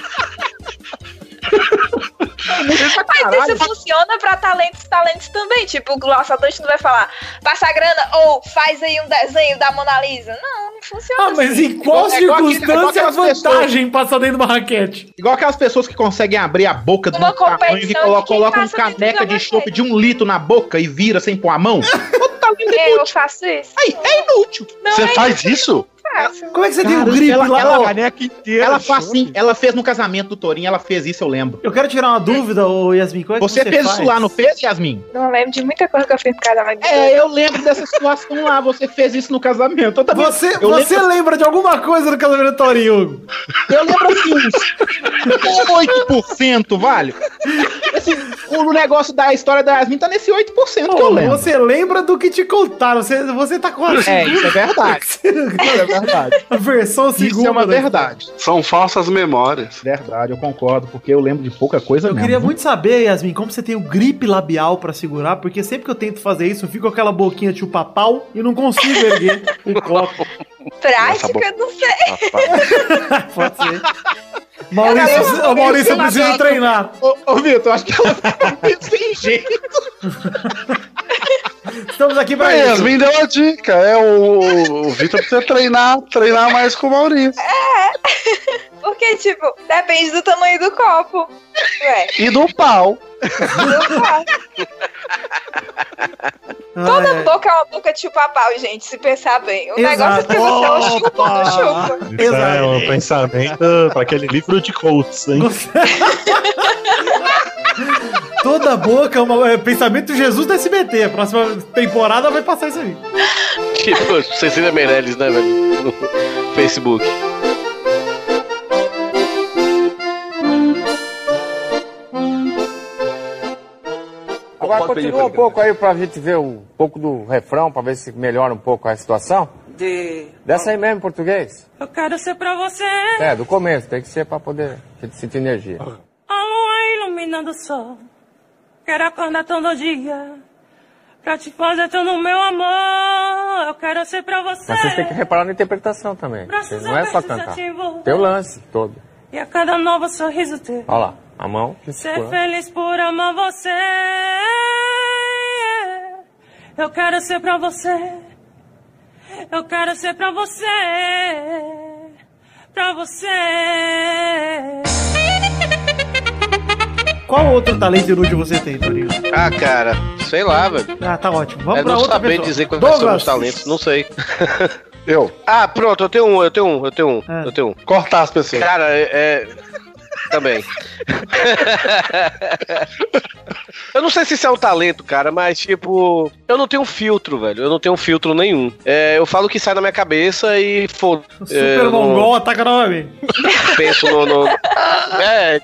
Mas isso funciona pra talentos, talentos também. Tipo, o assaltante não vai falar, passa a grana ou faz aí um desenho da Mona Lisa. Não, não funciona Ah, mas assim. em qual É circunstância igual é aquelas vantagem passar dentro de uma raquete? Igual aquelas pessoas que conseguem abrir a boca do Uma tamanho e colocam um caneca de chope de um litro na boca e vira sem pôr a mão. Talento Eu faço isso. Aí, é inútil. Não Você é faz isso? Fácil. Como é que você tem o Caramba, gripe ela- lá? ela- caneca inteira. Ela faz assim, ela fez no casamento do Torinho, ela fez isso, eu lembro. eu quero tirar uma dúvida, ô Yasmin. Como é que Você, você, fez faz? isso lá, não fez, Yasmin? Não lembro de muita coisa que eu fiz no casamento. É, eu lembro dessa situação lá, você fez isso no casamento. Eu também. Você, eu você lembro, lembra de alguma coisa do casamento do Torinho, Hugo? eu lembro assim, uns 8%, vale? Esse, o negócio da história da Yasmin tá nesse 8% que eu Pô, lembro. você lembra do que te contaram. Você, você tá com a, É, isso é verdade. Isso é verdade. A versão segunda. Isso é uma né? verdade. São falsas memórias. Verdade, eu concordo, porque eu lembro de pouca coisa Eu mesmo. queria muito saber, Yasmin, como você tem o gripe labial pra segurar, porque sempre que eu tento fazer isso, eu fico com aquela boquinha de pau e não consigo erguer um copo. Prática, não sei. Pode ser. Maurício, ô, Maurício, eu preciso treinar. Ô, ô Vitor, acho que ela tá sem jeito. Estamos aqui pra Mas isso. Yasmin deu a dica. É o, o Vitor precisa treinar, treinar mais com o Maurício. Porque, tipo, depende do tamanho do copo. Ué, E do pau. do pau. Toda Ai, boca é uma boca de chupar-pau, gente, se pensar bem. O Exato. negócio é que você é o chupa ou não chupa. Isso é Exato. um pensamento para aquele livro de coaches, hein? Toda boca é, uma, é pensamento Jesus do SBT. A próxima temporada vai passar isso aí. Tipo, Cecília Meirelles, né, velho? No Facebook. Agora continua um pouco aí pra gente ver um pouco do refrão, pra ver se melhora um pouco a situação. De. Dessa aí mesmo em português. Eu quero ser pra você. É, do começo, tem que ser pra poder a gente sentir energia. A lua iluminando o sol. Quero acordar todo dia. Pra te fazer todo o meu amor. Eu quero ser pra você. Mas vocês têm que reparar na interpretação também. Não é só cantar. te envolver. Tem o lance todo. E a cada novo sorriso teu. Olha lá, a mão Ser feliz por amar você. Eu quero ser pra você. Eu quero ser pra você. Pra você. Qual outro talento inútil você tem, Torinho? Ah, cara, sei lá, velho. Ah, tá ótimo. Vamos É pra não outra saber pessoa. dizer quais são Douglas. os talentos, não sei. Eu. Ah, pronto, eu tenho um, eu tenho um, eu tenho um, Ah. eu tenho um. Cortar as pessoas. Cara, é. É- Também. eu não sei se isso é um talento, cara, mas tipo, eu não tenho filtro, velho. Eu não tenho filtro nenhum. É, eu falo o que sai na minha cabeça e foda. Super Mongol ataca novamente. penso no, no- É.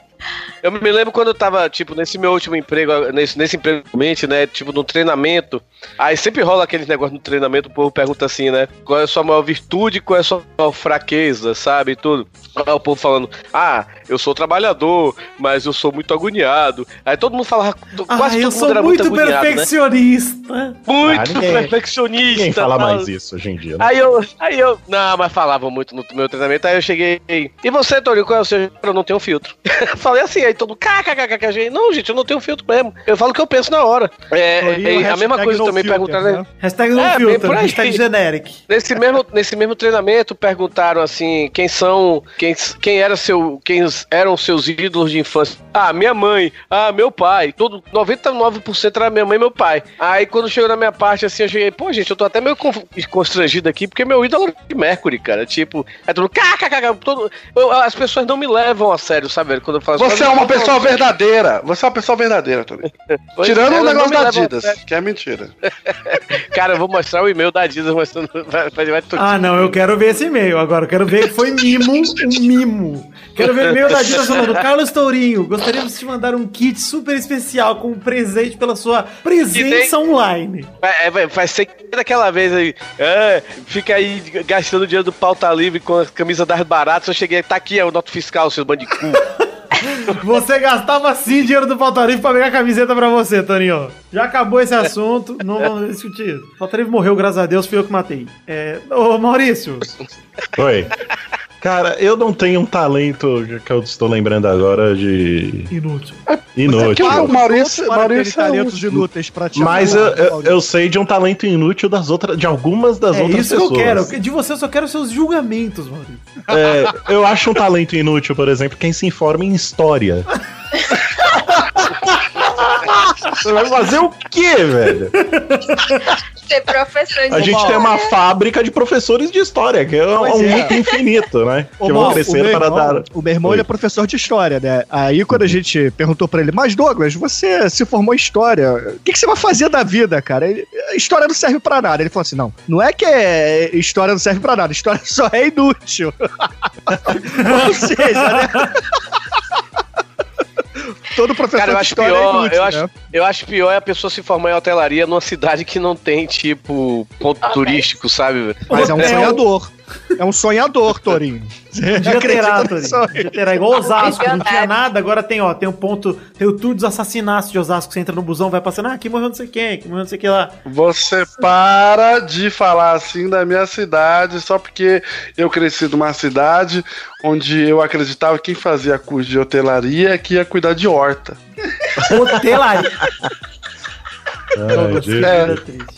Eu me lembro quando eu tava, tipo, nesse meu último emprego, nesse, nesse emprego, mente, né? Tipo, no treinamento. Aí sempre rola aquele negócio no treinamento, o povo pergunta assim, né? Qual é a sua maior virtude, qual é a sua maior fraqueza, sabe? Tudo. Aí o povo falando, ah, eu sou trabalhador, mas eu sou muito agoniado. Aí todo mundo falava, Ah, quase eu todo mundo sou era muito agoniado, né? perfeccionista. Muito Ah, ninguém- perfeccionista. Ninguém fala mais isso hoje em dia. né? Aí eu, aí eu, não, mas falavam muito no meu treinamento, aí eu cheguei, e você, Torinho, qual é o seu? Eu não tenho filtro. Falei assim, aí todo mundo, kkkk, gente, não, gente, eu não tenho filtro mesmo. Eu falo o que eu penso na hora. É, Torinho, é, a mesma coisa no também filter, perguntaram, né? né? Hashtag não É, aí. hashtag generic. Nesse mesmo, nesse mesmo treinamento, perguntaram assim, quem são, quem, quem, era seu, quem eram seus ídolos de infância? Ah, minha mãe, ah, meu pai, todo, 99% era minha mãe e meu pai. Aí quando chegou na minha parte, assim, eu cheguei, pô, gente, eu tô até meio con- constrangido aqui, porque meu ídolo é de Mercury, cara, tipo, é tudo, kkk, todo, eu- as pessoas não me levam a sério, sabe, quando eu falo Você é uma pessoa verdadeira. Você é uma pessoa verdadeira, Torinho. Pois Tirando é, o elas negócio da Adidas, que é mentira. Cara, eu vou mostrar o e-mail da Adidas mostrando, vai, vai, vai Ah, não, eu quero ver esse e-mail agora. Eu quero ver que foi mimo, um mimo. Quero ver o e-mail da Adidas falando. Carlos Tourinho, gostaríamos de te mandar um kit super especial com um presente pela sua presença online. Vai, é, vai, vai ser que daquela vez aí. é, fica aí gastando dinheiro do pauta livre com a camisa das baratas. Eu cheguei, tá aqui, é o noto fiscal, seus bandidos. Você gastava sim dinheiro do Pautarif pra pegar camiseta pra você, Toninho. Já acabou esse assunto, não vamos discutir. Pautarif morreu, graças a Deus, fui eu que matei. É, ô, Maurício, Oi. Cara, eu não tenho um talento que eu estou lembrando agora de inútil. inútil. Ah, o Maurício, Maurício é talentos inúteis pra te Mas eu, eu, eu sei de um talento inútil das outras, de algumas das É outras isso pessoas. que eu quero. De você eu só quero seus julgamentos, Maurício. É, eu acho um talento inútil, por exemplo, quem se informa em história. Você vai fazer o quê, velho? Ser professor de A gente tem uma fábrica de professores de história, que é Pois um é. infinito, né? Ô, que vão crescer meu para irmão, dar. o meu irmão ele é professor de história, né? Aí quando a gente perguntou pra ele, mas Douglas, você se formou em história, o que, que você vai fazer da vida, cara? Ele, história não serve pra nada. Ele falou assim, não, não é que é, história não serve pra nada, história só é inútil. Ou seja, né? Todo professor Cara, eu de acho história pior, é inútil, eu, né? acho, eu acho pior é a pessoa se formar em hotelaria numa cidade que não tem, tipo, ponto turístico, sabe? Mas é um Hotel. sonhador. É um sonhador, Torinho. Podia terá, Torinho. terá. Igual Osasco, não tinha nada, agora tem, ó, tem um ponto, tem o tour dos assassinatos de Osasco, você entra no busão, vai passando, ah, aqui morreu não sei quem, aqui morreu não sei quem lá. Você para de falar assim da minha cidade só porque eu cresci numa cidade onde eu acreditava que quem fazia curso de hotelaria é que ia cuidar de horta. Hotelaria. Ai, Deus. É. triste.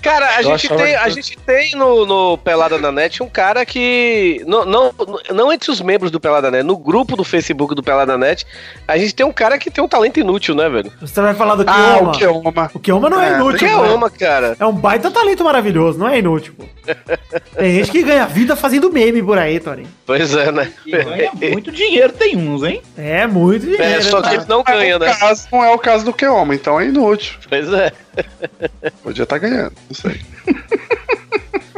Cara, a gente tem, a gente tem no, no Pelada na Net um cara que. Não, não, não entre os membros do Pelada Net, no grupo do Facebook do Pelada Net, a gente tem um cara que tem um talento inútil, né, velho? Você vai falar do Ah, Kioma. o que uma. O Kioma não é, É, inútil. Que é né? cara. É um baita talento maravilhoso, não é inútil, pô. Tem gente que ganha vida fazendo meme por aí, Torinho. Pois é, né? E ganha muito dinheiro, tem uns, hein? É muito dinheiro. É, só né? que ele não ganha, né? O caso não é o caso do Keoma, então é inútil. Pois é. Podia estar ganhando, não sei.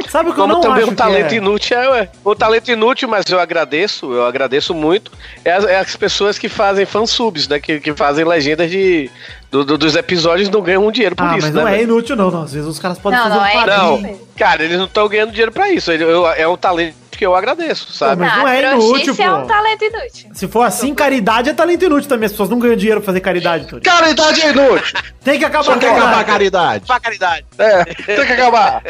Sabe o que eu Como não também acho o talento é? inútil é, ué. O talento inútil, mas eu agradeço, eu agradeço muito, é as, é as pessoas que fazem fansubs, né? Que, que fazem legendas de, do- do- dos episódios e não ganham um dinheiro por Ah, isso, mas né? não é velho? inútil não, não. Às vezes os caras podem Não, fazer não um é. Não, cara, eles não estão ganhando dinheiro pra isso. Ele- eu- é um talento que eu agradeço, sabe? Mas não é inútil, é pô. um talento inútil. Se for assim, caridade é talento inútil também. As pessoas não ganham dinheiro pra fazer caridade, Torinho. Caridade é inútil! Tem que acabar Só com quer a acabar a caridade. caridade. Pra caridade. É, tem que acabar.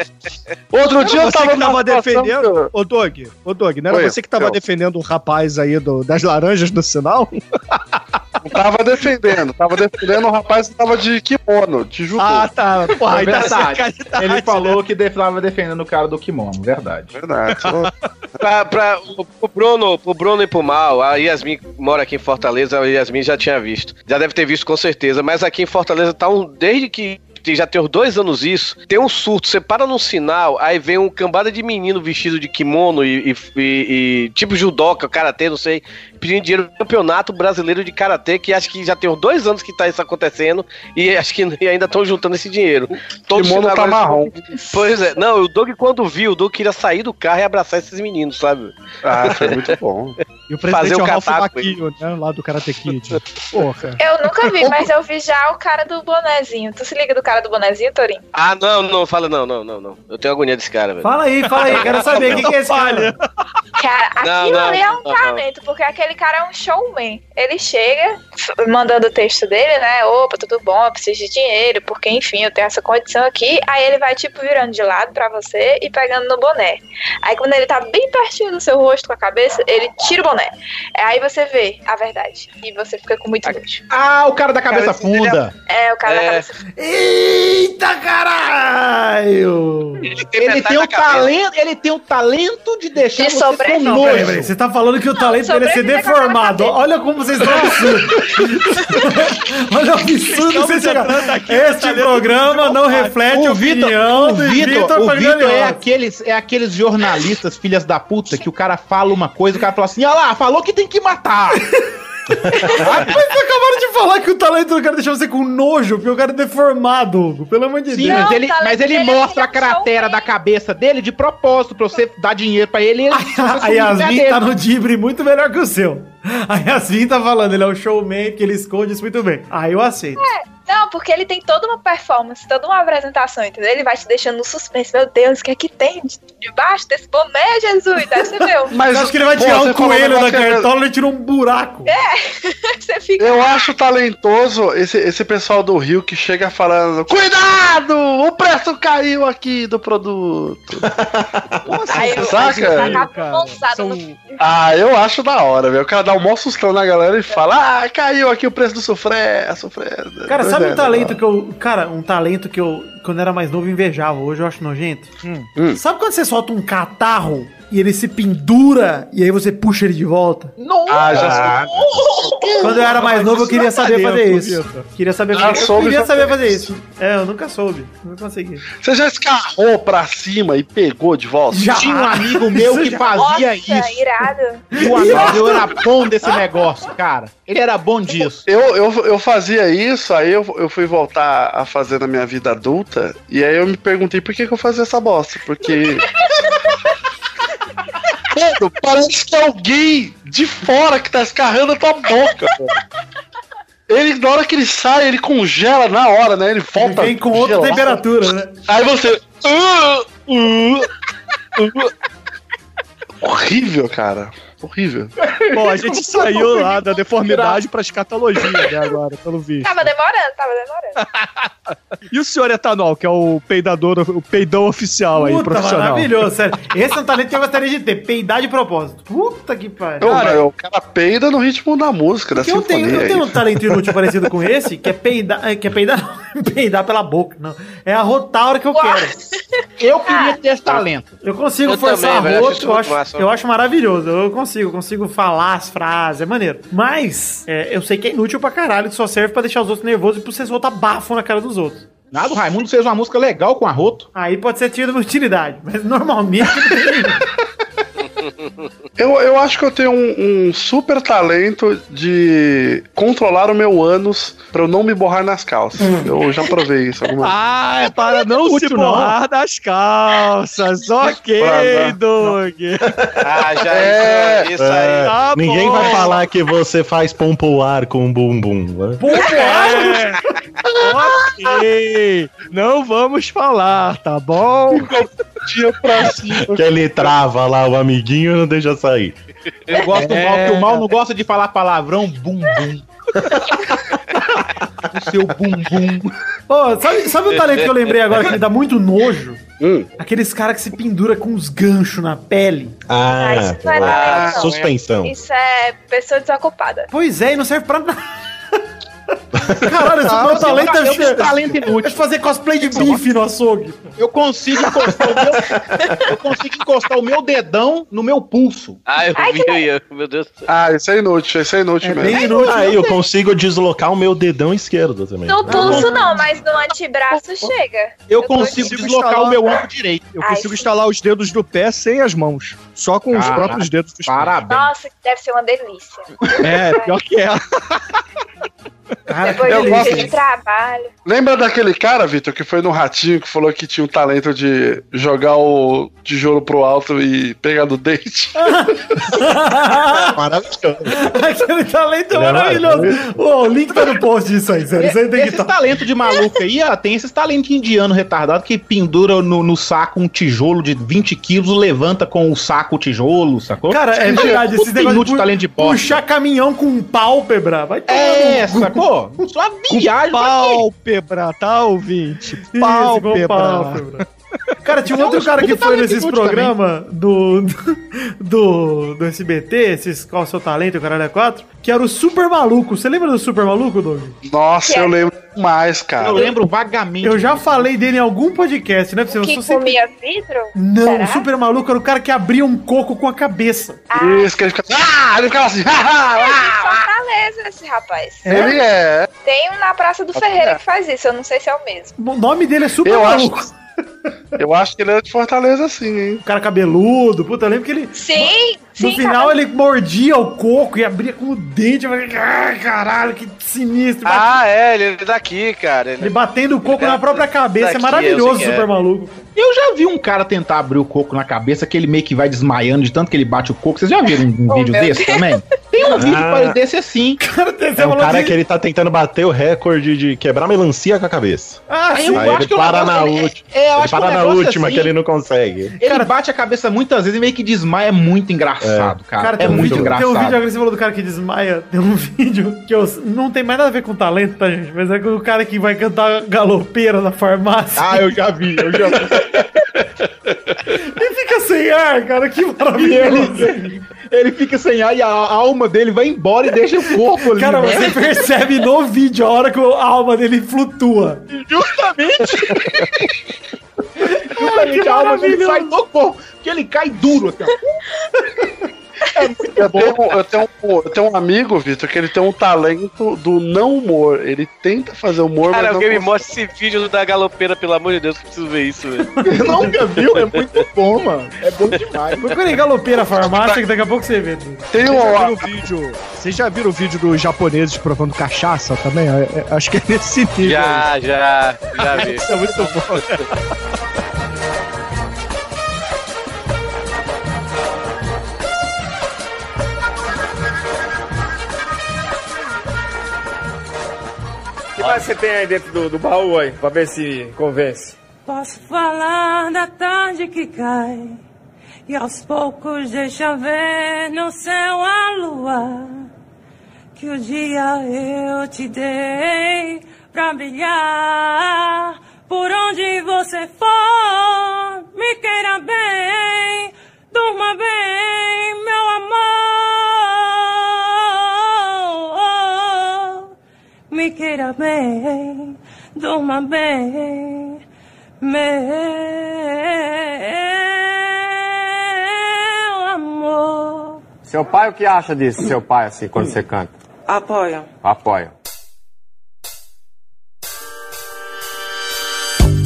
Outro dia eu tava que tava defendendo. que Ô, Doug, ô, Doug, não era Oi, você que tava eu. defendendo o rapaz aí do, das laranjas no sinal? Tava defendendo, tava defendendo o rapaz que tava de kimono, de judô. Ah, tá. Porra, É aí tá caridade. Ele falou que estava defendendo o cara do kimono, verdade. Verdade. Pra, pra, pro, Bruno, pro Bruno e pro Mal, a Yasmin mora aqui em Fortaleza, a Yasmin já tinha visto. Já deve ter visto com certeza, mas aqui em Fortaleza tá um. Desde que. Já tem uns dois anos isso, tem um surto. Você para num sinal, aí vem um cambada de menino vestido de kimono e, e- e- e tipo judoca, karatê, não sei, pedindo dinheiro pro campeonato brasileiro de karatê, que acho que já tem uns dois anos que tá isso acontecendo, e acho que ainda estão juntando esse dinheiro. Todo sinal tá marrom. Pois é, não, o Doug quando viu, o Doug queria sair do carro e abraçar esses meninos, sabe? Ah, foi muito bom. E o Fazer presidente é o Ralph né? Lá do Karate Kid. Porra. Eu nunca vi, mas eu vi já o cara do bonezinho. Tu se liga do cara do bonezinho, Torinho? Ah, não, não, fala não, não, não, não. Eu tenho agonia desse cara, velho. Fala aí, fala aí. Quero saber o que, que é esse cara. Cara, Não, aquilo não, ali é um não, não. talento, porque aquele cara é um showman. Ele chega mandando o texto dele, né? Opa, tudo bom, eu preciso de dinheiro, porque enfim, eu tenho essa condição aqui. Aí ele vai, tipo, virando de lado pra você e pegando no boné. Aí quando ele tá bem pertinho do seu rosto com a cabeça, ele tira o boné. Aí você vê a verdade. E você fica com muito nojo. Ah, o cara da cabeça Cara, ele é- funda. É, o cara da É. cabeça. Eita caralho! Ele tem, Ele tem, da o talento, ele tem o talento de deixar De você com sobreviver. Não, peraí, nojo. peraí. Você tá falando que o talento dele é ser deformado. cabeça. Olha como vocês estão absurdos. Olha o absurdo que você chega. Este programa não reflete O Vitor, opinião o do Vitor, o. Vitor é aqueles, é aqueles jornalistas, filhas da puta, que o cara fala uma coisa, o cara fala assim, olha lá, falou que tem que matar. Mas vocês acabaram de falar que o talento do cara deixa você com nojo, porque o cara é deformado, Hugo. Pelo amor de Sim, Deus. Não, mas ele, mas ele é mostra a é um cratera da cabeça dele de propósito, pra você dar dinheiro pra ele ele A Yasmin tá no dibre muito melhor que o seu. A Yasmin tá falando, ele é o showman que ele esconde isso muito bem. Aí eu aceito. Não, porque ele tem toda uma performance, toda uma apresentação, entendeu? Ele vai te deixando no suspense. Meu Deus, o que é que tem de- debaixo desse boné, Jesus? Aí você vê. Mas Você acha que ele vai pô, tirar você um coelho da é- cartola e ele tira um buraco? você fica. Eu acho talentoso esse, esse pessoal do Rio que chega falando: Cuidado! O preço caiu aqui do produto. Aí eu- Saca? a capa Cara, lançada são- no- Ah, eu acho da hora, velho. O cara dá um maior sustão na galera e fala: Ah, caiu aqui o preço do sufré, sufré. Cara, sabe é, um talento legal. que eu. Cara, um talento que eu, quando era mais novo, invejava. Hoje eu acho nojento. Hum. Sabe quando você solta um catarro e ele se pendura e aí você puxa ele de volta. Ah, já Quando eu era mais novo, eu queria saber fazer isso. Queria saber fazer Eu soube queria saber fazer isso. É, eu nunca soube. Nunca consegui. Você já escarrou pra cima e pegou de volta? Já. Tinha um amigo meu que fazia Nossa, isso. irado. E o amigo meu era bom desse negócio, cara. Ele era bom disso. Eu, eu, eu fazia isso, aí eu, eu fui voltar a fazer na minha vida adulta, e aí eu me perguntei por que, que eu fazia essa bosta. Porque. Mano, parece que é alguém de fora que tá escarrando a tua boca. Ele, na hora que ele sai, ele congela na hora, né? Ele volta. Vem com outra temperatura, né? Aí você. "Ah, uh, uh." Horrível, cara. Horrível. Bom, a gente saiu lá da deformidade pra escatologia, né, agora, pelo visto. Tava demorando, tava demorando. E o senhor Etanol, que é o peidador, o peidão oficial aí, Puta, profissional. maravilhoso, sério. Esse é um talento que eu gostaria de ter. Peidar de propósito. Puta que pariu. Cara, o cara peida no ritmo da música, da eu tenho, eu tenho aí. um talento inútil parecido com esse, que é peidar. é, Que é peidar, não, peidar pela boca, não. É arrotar a hora que eu quero. Eu queria ter esse talento. Eu consigo Eu forçar também, arroto, isso eu acho, eu acho maravilhoso. Eu consigo, consigo falar as frases, é maneiro. Mas, é, eu sei que é inútil pra caralho, que só serve pra deixar os outros nervosos e pra você soltar bafo na cara dos outros. Nada, o Raimundo fez uma música legal com arroto. Aí pode ser tido de utilidade, mas normalmente não tem. Eu, eu acho que eu tenho um, um super talento de controlar o meu ânus pra eu não me borrar nas calças. Eu já provei isso algumas Ah, é para não se borrar das calças. Ok, Para- Doug. Ah, já É, isso, aí. É, Tá ninguém bom. vai falar que você faz pompoar com bumbum. Né? É. ok. Não vamos falar, tá bom? Dia pra cima. Que ele trava lá o amiguinho e não deixa sair. Eu gosto do mal, que o mal não gosta de falar palavrão bum bum. o seu bum bum. Sabe, sabe um talento que eu lembrei agora que me dá muito nojo? Hum. Aqueles caras que se pendura com os ganchos na pele. Ah, Ah, isso não é tá. talento, não. suspensão. Isso é pessoa desocupada. Pois é, e não serve pra nada. Caralho, esse meu talento é, talento é inútil. fazer cosplay de bife no açougue. Eu consigo encostar o meu, eu consigo encostar o meu dedão no meu pulso. Ah, eu Ai, vi, que eu ia. Meu Deus do céu. Ah, isso é inútil, isso é inútil É mesmo. bem inútil. Aí eu consigo deslocar o meu dedão esquerdo também. No pulso não, mas no antebraço chega. Eu Eu consigo deslocar o meu ombro direito. Eu Ai, consigo sim. instalar os dedos do pé sem as mãos. Só com os Caraca, próprios dedos dos pés. Parabéns. Nossa, deve ser uma delícia. É, pior que é. Cara, Depois eu um gosto de trabalho. Lembra daquele cara, Vitor, que foi no Ratinho que falou que tinha o talento de jogar o tijolo pro alto e pegar no dente? Maravilhoso. Aquele talento é maravilhoso. O link tá no post disso aí, sério. Isso aí tem Esses tá. talentos de maluco aí, ó, tem esses talentos indiano retardado que pendura no, no saco um tijolo de 20 quilos, levanta com o saco o tijolo, sacou? Cara, é verdade. Negócios inútil de talento de bosta. puxar caminhão com pálpebra. Vai tomar É, no sacou? Só viagem? Pálpebra, tá, ouvinte? Pálpebra. pálpebra. Cara, tinha um É outro cara que foi nesses inútil programas do, do, do SBT, esses Qual é o Seu Talento, o Caralho é 4, que era o Super Maluco. Você lembra do Super Maluco, Doug? Nossa, eu lembro mais, cara. Eu lembro vagamente. Eu já falei dele em algum podcast, não é possível? Que sempre- comia vidro? Não, Será? o Super Maluco era o cara que abria um coco com a cabeça. Isso, que ele fica. Ah! Ele ficava assim. ah, é ah, de Fortaleza, esse rapaz. Ele é. Tem um na Praça do Ferreira que faz isso, eu não sei se é o mesmo. O nome dele é Super Eu Maluco. acho. Eu acho que ele é de Fortaleza, sim, hein? O cara cabeludo, puta, eu lembro que ele. Sim, No sim, final cabelo- ele mordia o coco e abria com o dente. Eu falei, ai, caralho, que sinistro. Ah, é, ele é daqui, cara. Ele Ele... batendo o coco na própria cabeça. É Daqui, maravilhoso, eu sei que Super é. Maluco. Eu já vi um cara tentar abrir o coco na cabeça, que ele meio que vai desmaiando de tanto que ele bate o coco. Vocês já viram um, um Oh, vídeo desse Deus. também? Tem um vídeo Ah. parecido desse assim. Cara, É um cara de- que ele tá tentando bater o recorde de quebrar melancia com a cabeça. Ah, Aí sim. eu Aí acho ele para na última. É, eu Ele para na última assim, que ele não consegue. Ele bate a cabeça muitas vezes e meio que desmaia. É muito engraçado, cara. Cara, é tem um, muito vídeo, tem engraçado. um vídeo agora você falou do cara que desmaia. Tem um vídeo que eu, não tem mais nada a ver com talento, tá, gente? Mas é o cara que vai cantar galopeira na farmácia Ah, eu já vi, eu já vi. e fica sem ar, cara. Que maravilhoso. ele, ele fica sem ar e a, a alma dele vai embora e deixa o corpo ali. Cara, né? você percebe no vídeo a hora que a alma dele flutua. Justamente. Completamente a alma dele sai do corpo. Porque ele cai duro, assim, ó. Eu tenho, eu, tenho um, eu tenho um amigo, Vitor, que ele tem um talento do não humor. Ele tenta fazer humor, Cara, mas não alguém me mostra esse vídeo da galopeira, pelo amor de Deus, que eu preciso ver isso, velho. Nunca viu? É muito bom, mano. É bom demais. Procura em galopeira farmácia que daqui a pouco você vê. Tem Vocês já um, viram o vídeo? Vocês já viram o vídeo dos japoneses provando cachaça também? É- é- acho que é nesse nível. Já, já, já vi. Isso é muito bom. Que você tem aí dentro do, do baú aí, pra ver se convence? Posso falar da tarde que cai e aos poucos deixa ver no céu a lua que o dia eu te dei pra brilhar por onde você for queira bem durma bem meu amor. Seu pai, o que acha disso, seu pai, assim, quando você canta? Apoio. Apoia.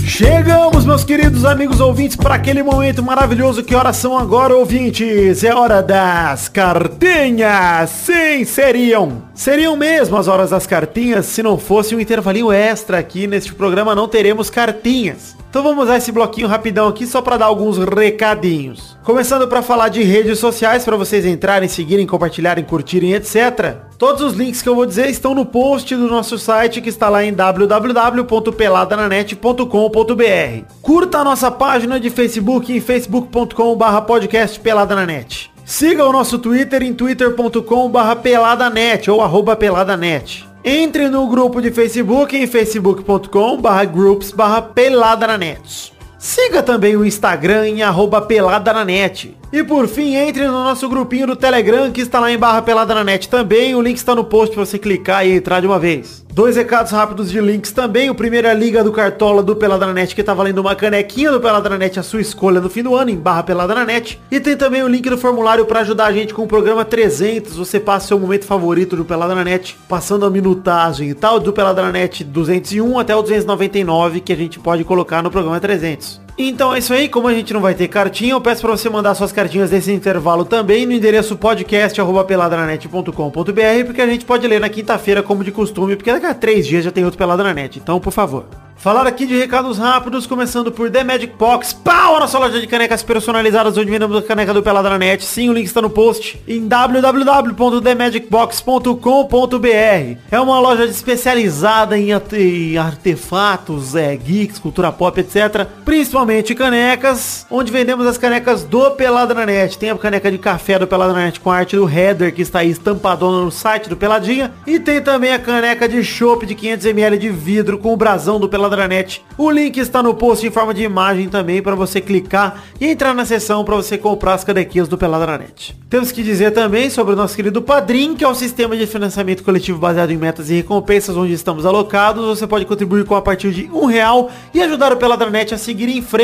Chegamos, meus queridos amigos ouvintes, para aquele momento maravilhoso. Que horas são agora, ouvintes? É hora das cartinhas. Sim, seriam. Seriam mesmo as horas das cartinhas se não fosse um intervalinho extra aqui neste programa. Não teremos cartinhas. Então vamos usar esse bloquinho rapidão aqui só para dar alguns recadinhos. Começando para falar de redes sociais para vocês entrarem, seguirem, compartilharem, curtirem, etc. Todos os links que eu vou dizer estão no post do nosso site que está lá em www.peladananet.com.br. Curta a nossa página de Facebook em facebook.com.br podcast peladananet. Siga o nosso Twitter em twitter.com.br peladanet ou arroba peladanet. Entre no grupo de Facebook em facebook.com barra groups barra peladananet. Siga também o Instagram em arroba peladananet. E por fim, entre no nosso grupinho do Telegram que está lá em barra peladananet também. O link está no post para você clicar e entrar de uma vez. Dois recados rápidos de links também. O primeiro é a Liga do Cartola do Peladranet, que tá valendo uma canequinha do Peladranet, a sua escolha no fim do ano, em barra Peladranet. E tem também o link do formulário para ajudar a gente com o programa 300. Você passa seu momento favorito do Peladranet, passando a minutagem e tal, do Peladranet 201 até o 299, que a gente pode colocar no programa 300. Então é isso aí, como a gente não vai ter cartinha, eu peço para você mandar suas cartinhas desse intervalo também no endereço podcast.peladranet.com.br, porque a gente pode ler na quinta-feira como de costume, porque daqui a três dias já tem outro Peladranet, então por favor. Falar aqui de recados rápidos, começando por The Magic Box. Pau! A nossa loja de canecas personalizadas, onde vendemos a caneca do Peladranet. Sim, o link está no post em www.themagicbox.com.br. É uma loja especializada em, em artefatos, é, geeks, cultura pop, etc. Principalmente canecas, onde vendemos as canecas do Peladranet. Tem a caneca de café do Peladranet com a arte do header, que está aí estampadona no site do Peladinha. E tem também a caneca de chopp de 500ml de vidro com o brasão do Peladranet. O link está no post em forma de imagem também para você clicar e entrar na seção para você comprar as canequinhas do Peladranet. Temos que dizer também sobre o nosso querido Padrim, que é o sistema de financiamento coletivo baseado em metas e recompensas onde estamos alocados. Você pode contribuir com a partir de um real e ajudar o Peladranet a seguir em frente.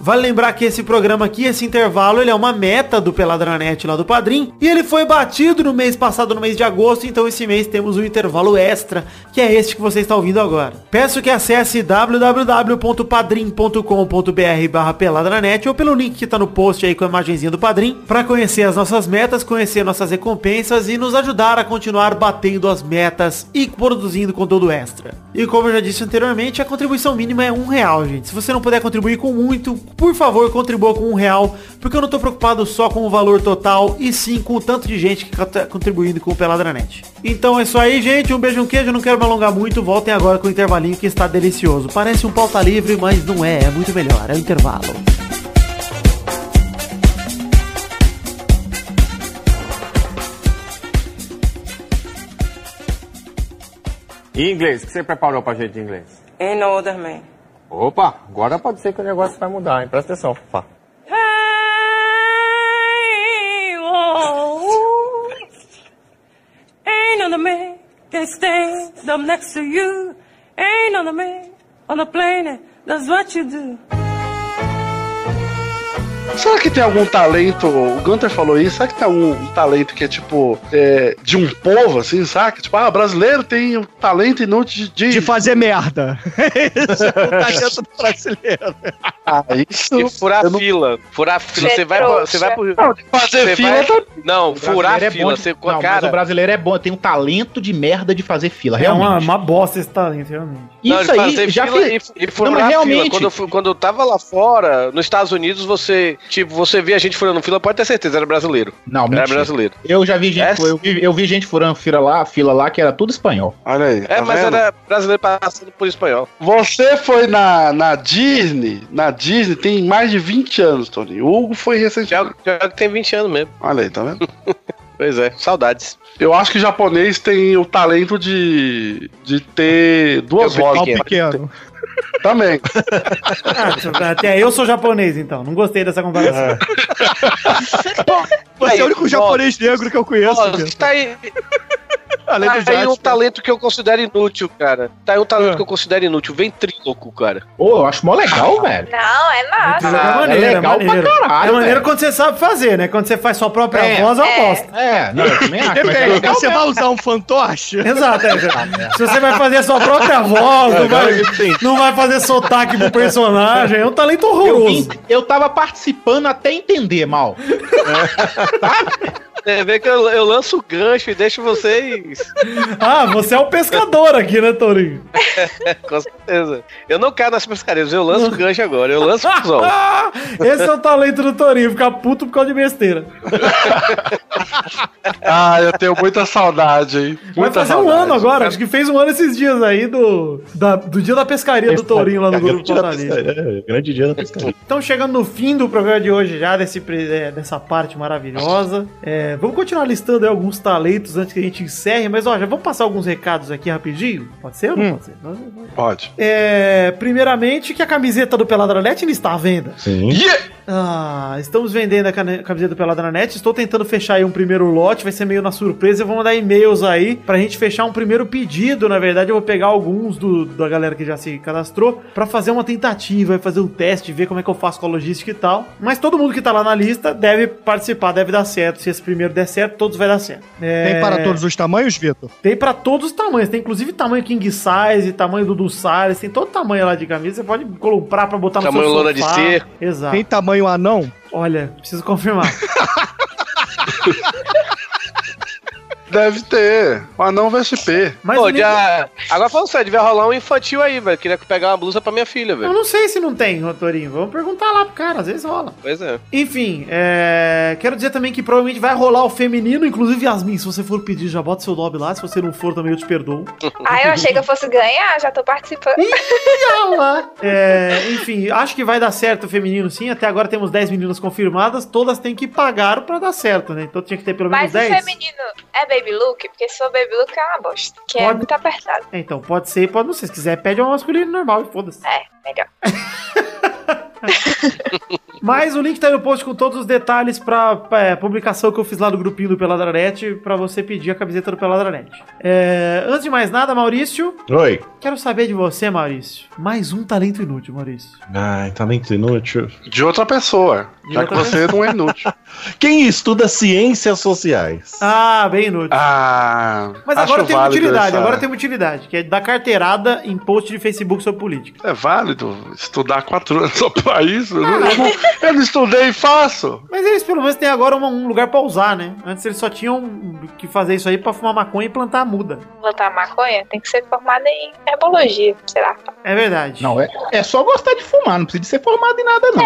Vale lembrar que esse programa aqui, esse intervalo, ele é uma meta do Peladranet lá do Padrim e ele foi batido no mês passado, no mês de agosto, então esse mês temos um intervalo extra, que é este que você está ouvindo agora. Peço que acesse www.padrim.com.br barra peladranet ou pelo link que está no post aí com a imagenzinha do Padrim para conhecer as nossas metas, conhecer nossas recompensas e nos ajudar a continuar batendo as metas e produzindo conteúdo extra. E como eu já disse anteriormente, a contribuição mínima é um real, gente. Se você não puder contribuir com muito, por favor, contribua com um real, porque eu não tô preocupado só com o valor total, e sim com o tanto de gente que tá contribuindo com o Peladranet. Então é isso aí, gente. Um beijo, um queijo. Não quero me alongar muito. Voltem agora com o intervalinho que está delicioso. Parece um pauta livre, mas não é. É muito melhor. É o intervalo. E inglês, o que você preparou pra gente em inglês? In order, man. Opa, agora pode ser que o negócio vai mudar, hein? Presta atenção, Fá. Hey, oh, ain't can stand up next to you. Ain't on does what you do. Será que tem algum talento? O Gunter falou isso. Será que tem algum um talento que é tipo é, de um povo, assim, saca? Tipo, ah, brasileiro tem um talento inútil de. De fazer merda. Esse é o talento do brasileiro. Ah, isso. E furar eu não- fila. Furar fila. Você vai, trouxa. você vai pro. Não, de fazer Você fila vai- tá. Não, furar é fila. bom de- Você, não, mas o cara, brasileiro é bom, tem um talento de merda de fazer fila, É realmente. uma, uma bosta esse talento, realmente. Não, Isso aí, fazer já fila fiz. e, e furar Não, mas fila. realmente- Quando eu, quando eu tava lá fora, nos Estados Unidos, você, tipo, você via a gente furando fila, pode ter certeza, era brasileiro. Não, Era mentira. brasileiro. Eu já vi gente, É? eu vi, eu vi gente furando fila lá, fila lá que era tudo espanhol. Olha aí. É, tá mas vendo? era brasileiro passando por espanhol. Você foi na, na Disney. Na Disney tem mais de 20 anos, Tony. O Hugo foi recentemente. Já, já que tem 20 anos mesmo. Olha aí, tá vendo? Pois é, saudades. Eu acho que o japonês tem o talento de, de ter duas vozes. Pequeno. Também. Ah, até eu sou japonês, então. Não gostei dessa comparação. Você Aí, é o único ó, japonês negro que eu conheço. Ó, tá aí, Além do tá aí um talento que eu considero inútil, cara. Tá aí um talento Ah. que eu considero inútil. Ventríloco, cara. Pô, eu acho mó legal, velho. Não, é massa. é é maneiro, é, legal pra maneiro. caralho, é maneiro velho. quando você sabe fazer, né? Quando você faz sua própria É, voz, é uma é. bosta. É, não, eu também acho. é você vai usar um fantoche? Exato, é. Se você vai fazer a sua própria voz, não vai, não vai fazer sotaque pro personagem, é um talento Eu, horroroso. vim- eu tava participando até entender mal. Você vê que eu, eu lanço o gancho e deixo vocês. Ah, você é o pescador aqui, né, Torinho? Com certeza. Eu não caio nas pescarias, eu lanço o gancho agora. Eu lanço o cuzão. Esse é o talento do Torinho, ficar puto por causa de besteira. Ah, eu tenho muita saudade, hein? Vai Muita fazer um saudade. ano agora, acho que fez um ano esses dias aí do, da- do dia da pescaria do Torinho lá no grupo pescaria, é, grande dia da pescaria. Então, chegando no fim do programa de hoje já, desse, é, dessa parte maravilhosa. É, vamos continuar listando aí alguns talentos antes que a gente encerre, mas ó, já vamos passar alguns recados aqui rapidinho? Pode ser ou não pode ser? Pode ser, pode. É, primeiramente, que a camiseta do Peladranet está à venda. Sim. Ah, estamos vendendo a camiseta do Peladranet. Estou tentando fechar aí um primeiro lote, vai ser meio na surpresa. Eu vou mandar e-mails aí pra gente fechar um primeiro pedido. Na verdade, eu vou pegar alguns do, da galera que já se cadastrou pra fazer uma tentativa, fazer um teste, ver como é que eu faço com a logística e tal. Mas todo mundo que tá lá na lista deve participar, deve dar certo. Se esse primeiro der certo, todos vai dar certo. É, Tem para todos os tamanhos, Vitor? Tem pra todos os tamanhos. Tem inclusive tamanho king size, tamanho Dudu Salles, tem todo tamanho lá de camisa. Você pode comprar pra botar no Tamanho seu lona de ser. Exato. Tem tamanho anão? Olha, preciso confirmar. Deve ter. O anão VSP. Mas Pô, o já... Agora falando sério, devia rolar um infantil aí, velho. Queria pegar uma blusa pra minha filha, eu velho. não sei se não tem, Rotorinho. Vamos perguntar lá pro cara, às vezes rola. Pois é. Enfim, é, quero dizer também que provavelmente vai rolar o feminino, inclusive Yasmin, se você for pedir, já bota seu nome lá. Se você não for, também eu te perdoo. Ah, eu achei que eu fosse ganhar, já tô participando. É, enfim, acho que vai dar certo o feminino sim. Até agora temos 10 meninas confirmadas. Todas têm que pagar pra dar certo, né? Então tinha que ter pelo menos Mas o 10. feminino é baby look? Porque se for baby look é uma bosta. Que é Pode. muito apertado. É, Então, pode ser, pode não ser. Se quiser, pede um masculino normal e foda-se. É, melhor. Mas o link tá aí no post com todos os detalhes pra é, publicação que eu fiz lá no grupinho do Peladranet pra você pedir a camiseta do Peladranet. É, antes de mais nada, Maurício, Oi. quero saber de você, Maurício. Mais um talento inútil, Maurício. Ai, talento inútil. De outra pessoa. De já que outra você não é inútil. Quem estuda ciências sociais? Ah, bem inútil. Ah. Mas agora tem utilidade, essa- agora tem utilidade, que é dar carteirada em post de Facebook sobre política. É válido estudar quatro anos só pra isso? Eu não, eu não- eu não estudei e faço. Mas eles pelo menos têm agora uma- um lugar pra usar, né? Antes eles só tinham que fazer isso aí pra fumar maconha e plantar muda. Botar maconha tem que ser formada em herbologia, sei lá. É verdade. Não, é, é só gostar de fumar, não precisa de ser formado em nada, não.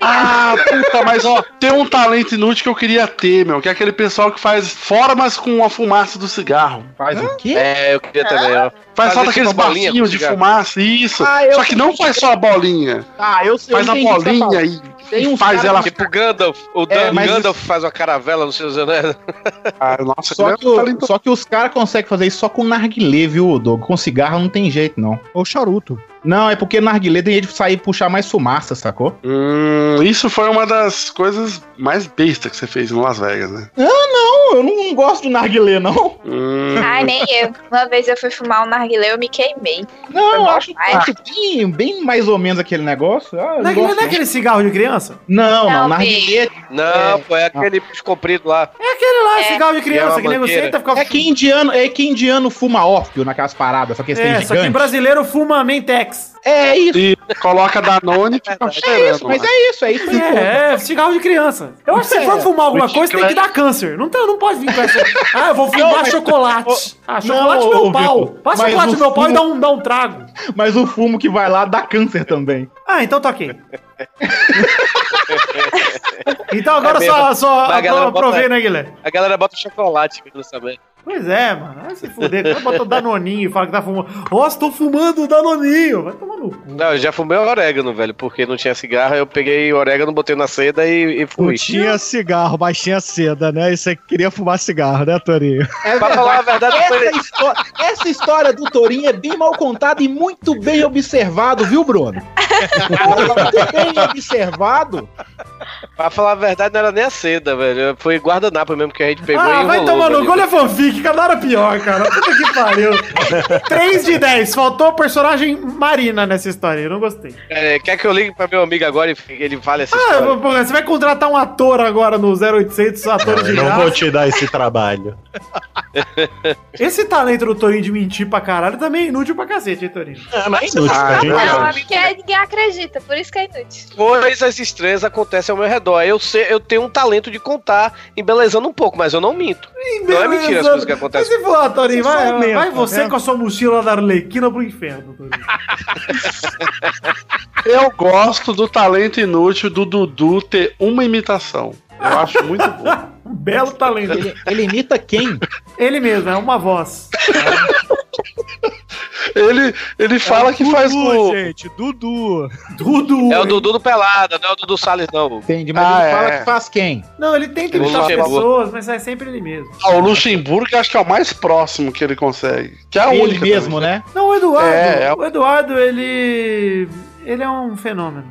Ah, puta, mas ó, tem um talento inútil que eu queria ter, meu, que é aquele pessoal que faz formas com a fumaça do cigarro. Faz o quê? É, eu queria também, ó. Faz só tipo bacinhos com de fumaça, isso. Ah, só que não faz só a bolinha. Ah, eu sei. Faz a eu você tá bolinha e, e faz ela. Tipo Gandalf. O É, Dan- Gandalf faz uma caravela no seus anéis. Ah, nossa, Só é que, o- só que os caras conseguem fazer isso só com narguilé, viu, Doug? Com cigarro não tem jeito, não. Ou charuto? Não, é porque narguilé tem jeito de sair e puxar mais fumaça, sacou? Hum, isso foi uma das coisas mais bestas que você fez em Las Vegas, né? Não, eu não, não gosto de narguilé, não. Ai, nem eu. Uma vez eu fui fumar um narguilé, eu me queimei. Não, acho, acho bem, bem mais ou menos aquele negócio. Ah, eu Não é, gosto, aquele- não é aquele cigarro de criança? Não, não, Não, narguilé Não, pô, é aquele bicho comprido lá. É aquele lá, É. cigarro de É criança, uma que mangueira. e fica é que indiano, é que indiano fuma ópio naquelas paradas, só que eles É, têm só que gigante. brasileiro fuma Mentex. É isso, E coloca Danone e fica é cheirando. isso, mas é isso, é isso pô. É, é, cigarro de criança. Eu acho que se for fumar alguma coisa, tem que dar câncer. Não, tem, não pode vir com essa. Ah, eu vou fumar chocolate. Ah, chocolate Não, meu pau. Passa chocolate no meu pau e dá um, dá um trago. Mas o fumo que vai lá dá câncer também. Ah, então tá ok. então agora É só, só aprovei, bota- né, Guilherme? A galera bota chocolate, quero saber. Pois é, mano. Vai se fuder. Quando bota o Danoninho e fala que tá fumando. Nossa, tô fumando o Danoninho. Vai tomar no cu. Não, eu já fumei orégano, velho, porque não tinha cigarro, eu peguei orégano, botei na seda e, e Não fui. tinha cigarro, mas tinha seda, né? E você queria fumar cigarro, né, Torinho? É Pra falar a verdade, foi... Essa, histó- essa história do Torinho é bem mal contada e muito bem observado, viu, Bruno? muito bem observado. Pra falar a verdade, não era nem a seda, velho. Foi guardanapo mesmo que a gente pegou Ah, e vai tomar no cu, a fanfic, cada hora pior, cara. Puta que pariu. 3 de 10. Faltou a personagem Marina nessa história. Eu não gostei. É, quer que eu ligue pra meu amigo agora e ele fale essa Ah, história? pô, você vai contratar um ator agora no 0800, ator de Não graça. vou te dar esse trabalho. Esse talento do Torinho de mentir pra caralho também é inútil pra cacete, hein, Torinho? É, mas inútil, Ah, Não, é porque ninguém acredita, por isso que é inútil. Coisas estranhas acontecem ao meu redor. Eu, sei, eu tenho um talento de contar, embelezando um pouco, mas eu não minto. Não é mentira as coisas que acontecem. Mas se for, Torinho, Você só vai, aumenta, vai você né? com a sua mochila da Arlequina pro inferno, Torinho. Eu gosto do talento inútil do Dudu ter uma imitação. Eu acho muito bom. Um belo talento. Ele, ele imita quem? Ele mesmo, é uma voz. Ele, ele fala que faz Dudu, o. gente, Dudu. Tudo. É o Dudu do Pelada, não é o Dudu Salles, não. Entendi, mas Ah, ele fala é. que faz quem? Não, ele tenta imitar pessoas, mas é sempre ele mesmo. Ah, o Luxemburgo acho que é o mais próximo que ele consegue. Que é a Ele única. mesmo, também. né? Não, o Eduardo. É, é. O Eduardo, ele. Ele é um fenômeno.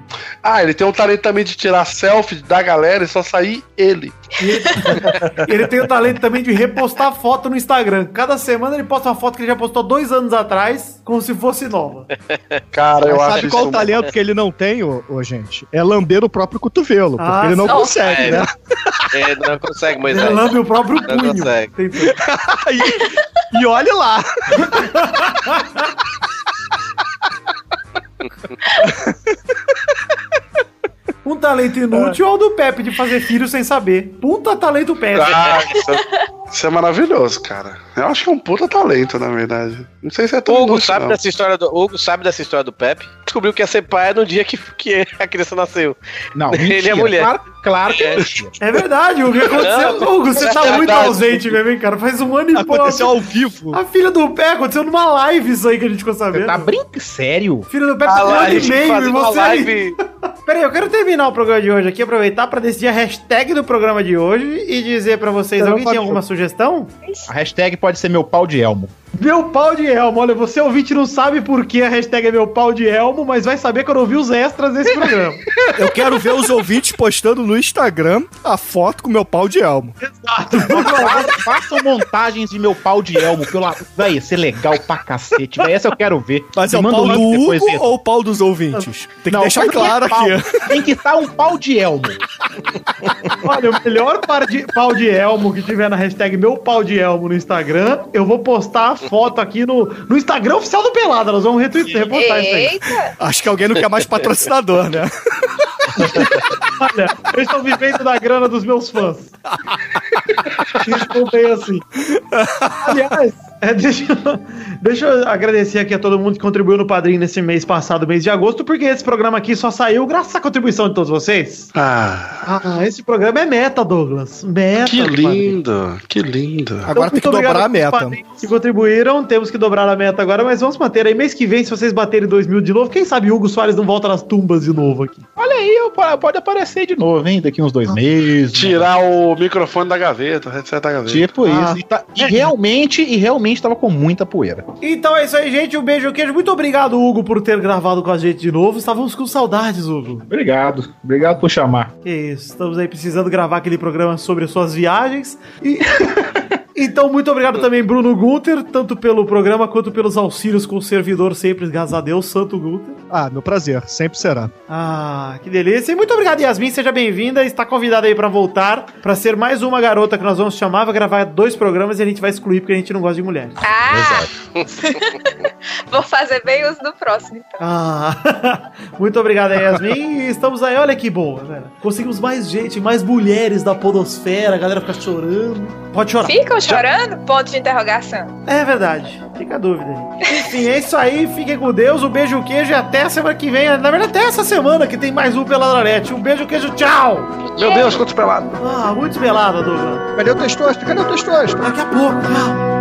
Ah, ele tem um talento também de tirar selfie da galera e só sair ele. Ele tem o talento também de repostar foto no Instagram. Cada semana ele posta uma foto que ele já postou dois anos atrás, como se fosse nova. Cara, eu Mas acho sabe qual o talento que ele não tem, ô, ô, gente? É lamber o próprio cotovelo, porque Ah, ele não sim. consegue, É. né? É, não consegue, mas Ele lambe o próprio Não punho. consegue. E, e olhe lá. Um talento inútil é o do Pepe de fazer filho sem saber. Puta talento Pepe. Ah, isso, é, isso é maravilhoso, cara. Eu acho que é um puta talento, na verdade. Não sei se é tão O Hugo inútil, sabe não. dessa história do Hugo sabe dessa história do Pepe. Descobriu que ia ser pai no dia que, que a criança nasceu. Não, Ele mentira. é mulher. Claro, claro que é. É verdade, o que Aconteceu. Não, Hugo, você é tá muito verdade. ausente mesmo, hein, cara? Faz um ano e pouco. Aconteceu ao vivo. A filha do Pé aconteceu numa live isso aí que a gente ficou sabendo. Tá brincando? Sério? Filha do Pé tá um ano e live, meio e você. live. Peraí, eu quero terminar o programa de hoje aqui, aproveitar pra decidir a hashtag do programa de hoje e dizer pra vocês: alguém tem alguma sugestão? A hashtag pode ser meu pau de elmo. Meu pau de elmo. Olha, você ouvinte não sabe por que a hashtag é meu pau de elmo, mas vai saber quando ouvir os extras desse programa. Eu quero ver os ouvintes postando no Instagram a foto com meu pau de elmo. Fa- Façam montagens de meu pau de elmo. Pelo... Véi, ia ser legal pra cacete. Véi, essa eu quero ver. Mas é o pau um do Hugo depois ou o pau dos ouvintes? Tem que Não, deixar que claro aqui. Tem que estar um pau de elmo. Olha, o melhor par de, pau de elmo que tiver na hashtag meu pau de elmo no Instagram, eu vou postar a foto aqui no, no Instagram oficial do Pelada. Nós vamos retweet, repostar isso aí. Eita! Acho que alguém não quer mais patrocinador, né? Olha, eu estou vivendo da grana dos meus fãs. Isso bem assim. Aliás, é, deixa, eu, deixa eu agradecer aqui a todo mundo que contribuiu no Padrinho nesse mês passado, mês de agosto, porque esse programa aqui só saiu graças à contribuição de todos vocês. Ah, Ah, esse programa é meta, Douglas. Meta. que lindo, que lindo. Agora tem que dobrar a meta. Que contribuíram, temos que dobrar a meta agora, mas vamos manter aí. Mês que vem, se vocês baterem 2 mil de novo, quem sabe Hugo Soares não volta nas tumbas de novo aqui. Olha aí, pode aparecer de novo, hein? Daqui uns dois meses. Tirar o microfone da gaveta, o headset da gaveta. Tipo Ah. isso. E, tá- e realmente, e realmente tava com muita poeira. Então é isso aí, gente. Um beijo, queijo. Muito obrigado, Hugo, por ter gravado com a gente de novo. Estávamos com saudades, Hugo. Obrigado. Obrigado por chamar. Que isso. Estamos aí precisando gravar aquele programa sobre as suas viagens. E Então, muito obrigado também, Bruno Gunter, tanto pelo programa quanto pelos auxílios com o servidor sempre, graças a Deus, Santo Gunter. Ah, meu prazer, sempre será. Ah, que delícia. E muito obrigado, Yasmin, seja bem-vinda. Está convidada aí pra voltar, pra ser mais uma garota que nós vamos chamar, vai gravar dois programas e a gente vai excluir porque a gente não gosta de mulheres. Ah! Vou fazer bem uso do próximo, então. Ah, muito obrigado Yasmin. E estamos aí, olha que boa, velho. Conseguimos mais gente, mais mulheres da podosfera, a galera fica chorando. Pode chorar. Ficam chorando? Ponto de interrogação. É verdade, fica a dúvida aí. Enfim, é isso aí, fiquem com Deus, um beijo, um queijo e até a semana que vem. Na verdade, até essa semana que tem mais um Peladronete. Um beijo, um queijo, tchau! Meu Deus, quantos pelados. Ah, muito pelada, Douglas. Cadê o testosto? Cadê o testosto? Daqui a pouco, tchau.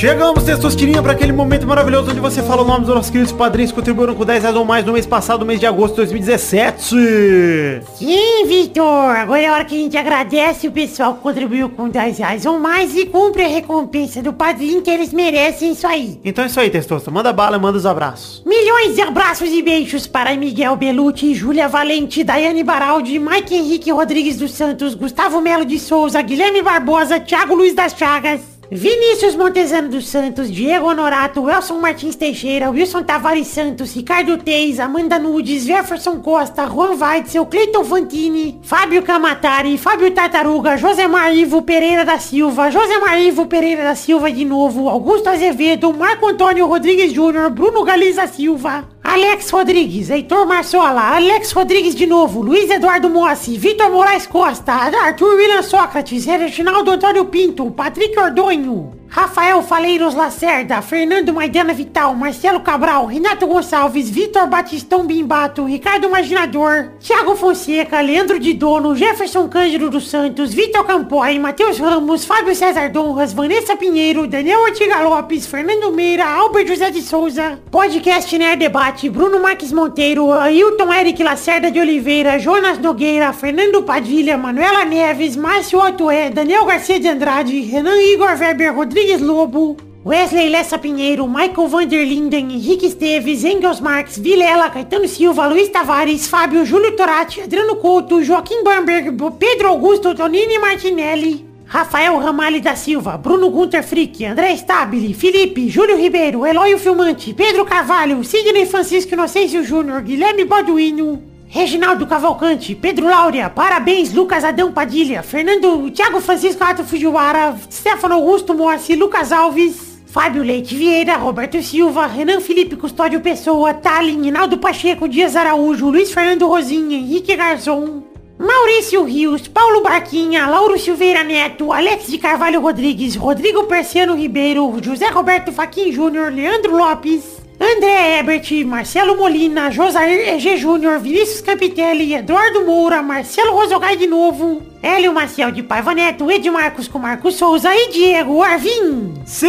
Chegamos, Testosterinha, para aquele momento maravilhoso onde você fala o nome dos nossos queridos padrinhos que contribuíram com 10 reais ou mais no mês passado, mês de agosto de 2017. Sim, Vitor. Agora é a hora que a gente agradece o pessoal que contribuiu com 10 reais ou mais e cumpre a recompensa do padrinho que eles merecem isso aí. Então é isso aí, Testosta. Manda bala, manda os abraços. Milhões de abraços e beijos para Miguel Belucci, Júlia Valente, Daiane Baraldi, Mike Henrique Rodrigues dos Santos, Gustavo Melo de Souza, Guilherme Barbosa, Thiago Luiz das Chagas, Vinícius Montezano dos Santos, Diego Honorato, Wilson Martins Teixeira, Wilson Tavares Santos, Ricardo Teis, Amanda Nudes, Jefferson Costa, Juan Weitzel, Cleiton Fantini, Fábio Camatari, Fábio Tartaruga, Josemar Ivo Pereira da Silva, Josemar Ivo Pereira da Silva de novo, Augusto Azevedo, Marco Antônio Rodrigues Júnior, Bruno Galiza Silva, Alex Rodrigues, Heitor Marçola, Alex Rodrigues de novo, Luiz Eduardo Mossi, Vitor Moraes Costa, Arthur William Sócrates, Reginaldo Antônio Pinto, Patrick Ordonho, Rafael Faleiros Lacerda, Fernando Maidana Vital, Marcelo Cabral, Renato Gonçalves, Vitor Batistão Bimbato, Ricardo Imaginador, Thiago Fonseca, Leandro de Dono, Jefferson Cândido dos Santos, Vitor Campoy, Matheus Ramos, Fábio César Donras, Vanessa Pinheiro, Daniel Ortiga Lopes, Fernando Meira, Albert José de Souza, Podcast Nerd Debate, Bruno Marques Monteiro, Ailton Eric Lacerda de Oliveira, Jonas Nogueira, Fernando Padilha, Manuela Neves, Márcio Otoé, Daniel Garcia de Andrade, Renan Igor Weber Rodrigues Lobo, Wesley Lessa Pinheiro, Michael Vanderlinden, Henrique Esteves, Engels Marques, Vilela, Caetano Silva, Luiz Tavares, Fábio, Júlio Torati, Adriano Couto, Joaquim Bamberg, Pedro Augusto, Tonini Martinelli, Rafael Ramalho da Silva, Bruno Gunter Frick, André Stabile, Felipe, Júlio Ribeiro, Eloy Filmante, Pedro Carvalho, Sidney Francisco Inocêncio Júnior, Guilherme Balduino, Reginaldo Cavalcante, Pedro Laura, parabéns, Lucas Adão Padilha, Fernando, Thiago Francisco Ato Fujiwara, Stefano Augusto Moacir, Lucas Alves, Fábio Leite Vieira, Roberto Silva, Renan Felipe Custódio Pessoa, Talin, Hinaldo Pacheco, Dias Araújo, Luiz Fernando Rosinha, Henrique Garzon, Maurício Rios, Paulo Barquinha, Lauro Silveira Neto, Alex de Carvalho Rodrigues, Rodrigo Persiano Ribeiro, José Roberto Faquin Júnior, Leandro Lopes, André Ebert, Marcelo Molina, Josair EG Júnior, Vinícius Campitelli, Eduardo Moura, Marcelo Rosogai de novo, Hélio Maciel de Paiva Neto, Edmarcos com Marcos Souza e Diego Arvim. Sim,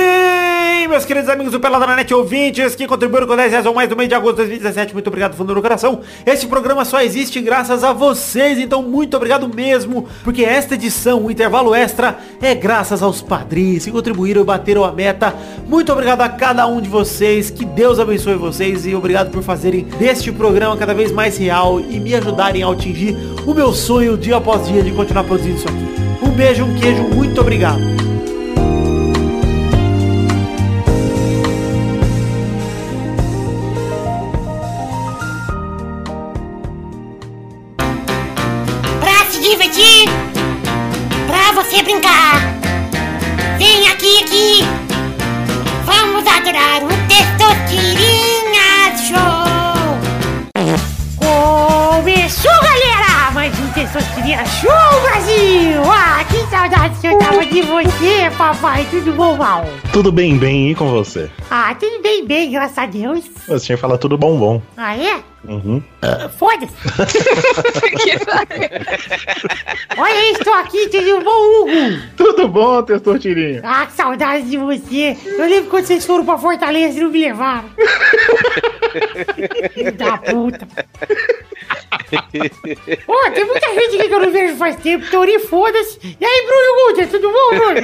meus queridos amigos do Pelada na Net ouvintes que contribuíram com 10 reais ou mais no mês de agosto de 2017. Muito obrigado, fundo do coração. Este programa só existe graças a vocês, então muito obrigado mesmo, porque esta edição, o intervalo extra, é graças aos padrinhos que contribuíram e bateram a meta. Muito obrigado a cada um de vocês, que Deus abençoe vocês e obrigado por fazerem deste programa cada vez mais real e me ajudarem a atingir o meu sonho dia após dia de continuar produzindo isso aqui. Um beijo, um queijo, muito obrigado. Pra se divertir, pra você brincar. Vem aqui, aqui. Vamos adorar o Testosterinha Show. Começou, galera! Mais um Testosterinha Show, Brasil! Saudade que eu tava de você, papai. Tudo bom, Val? Tudo bem, bem, e com você? Ah, tudo bem, bem, graças a Deus. Você tinha que falar tudo bom, bom. Ah, é? Uhum. Foda-se. Olha estou aqui, tudo bom, Hugo? Tudo bom, Testortirinho? Ah, que saudade de você. Eu lembro quando vocês foram pra Fortaleza e não me levaram. Filho da puta. Pô, tem muita gente aqui que eu não vejo faz tempo. Teoria, foda-se. E aí, Bruno Guter, tudo bom, Bruno?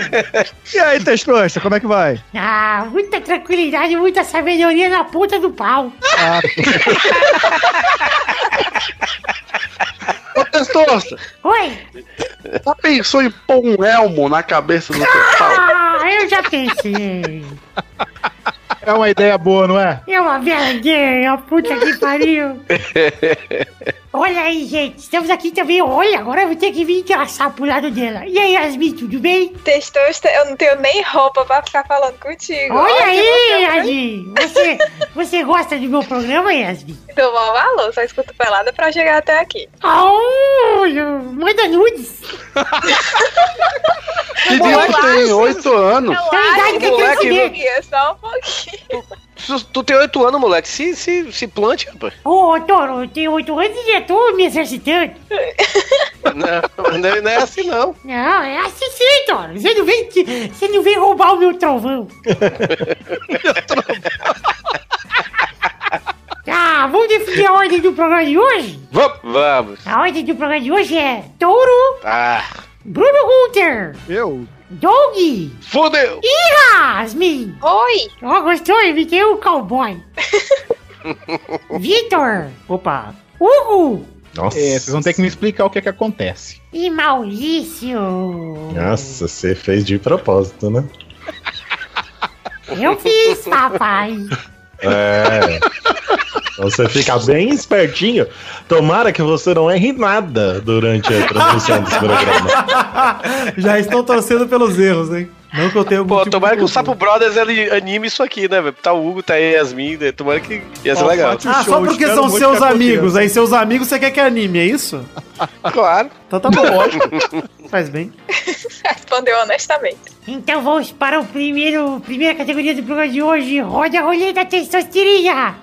E aí, Testosta, como é que vai? Ah, muita tranquilidade, muita sabedoria na ponta do pau. Ah, Ô, Testosta, Oi? já pensou em pôr um elmo na cabeça do teu pau? Ah, eu já pensei. É uma ideia boa, não é? É uma vergonha, puta que pariu. Olha aí, gente, estamos aqui também. Olha, agora eu vou ter que vir engraçar pro lado dela. E aí, Yasmin, tudo bem? Testosta, eu não tenho nem roupa pra ficar falando contigo. Olha aí, que loucura. Yasmin. Você, você gosta do meu programa, Yasmin? Dou maior valor, só escuto pelada pra chegar até aqui. Olha, manda nudes. Que dia que tem? Oito anos. Tem idade tem que Só um pouquinho. Tu, tu tem oito anos, moleque. Se, se, se plante, rapaz. Ô, Toro, eu tenho oito anos e já tô me exercitando. Não, não é- não é assim, não. Não, é assim sim, Toro. Você não vem, você não vem roubar o meu trovão. Ah, vamos definir a ordem do programa de hoje? Vamos. Vamos. A ordem do programa de hoje é Touro, Ah, Bruno Gunter, eu? Doug fudeu. e Yasmin. Oi! Ó, gostou? Imitei o cowboy. Vitor, Opa. Hugo Nossa. É, vocês vão ter que me explicar o que é que acontece. e Maurício. Nossa, você fez de propósito, né? Eu fiz, papai. É. Então Você fica bem espertinho. Tomara que você não erre nada durante a transmissão desse programa. Já estão torcendo pelos erros, hein? Não que eu tenha algum Pô, tipo tomara que o. Sapo Brothers ele anime isso aqui, né, velho? Tá o Hugo, tá a Yasmin, né? Tomara que ia ser Ó, legal. Ah, só porque são seus amigos. Aí seus amigos você quer que anime, é isso? Claro. Então tá bom. Faz bem. Respondeu honestamente. Então vamos para o primeiro, primeira categoria do programa de hoje. Roda a roleta testosterina.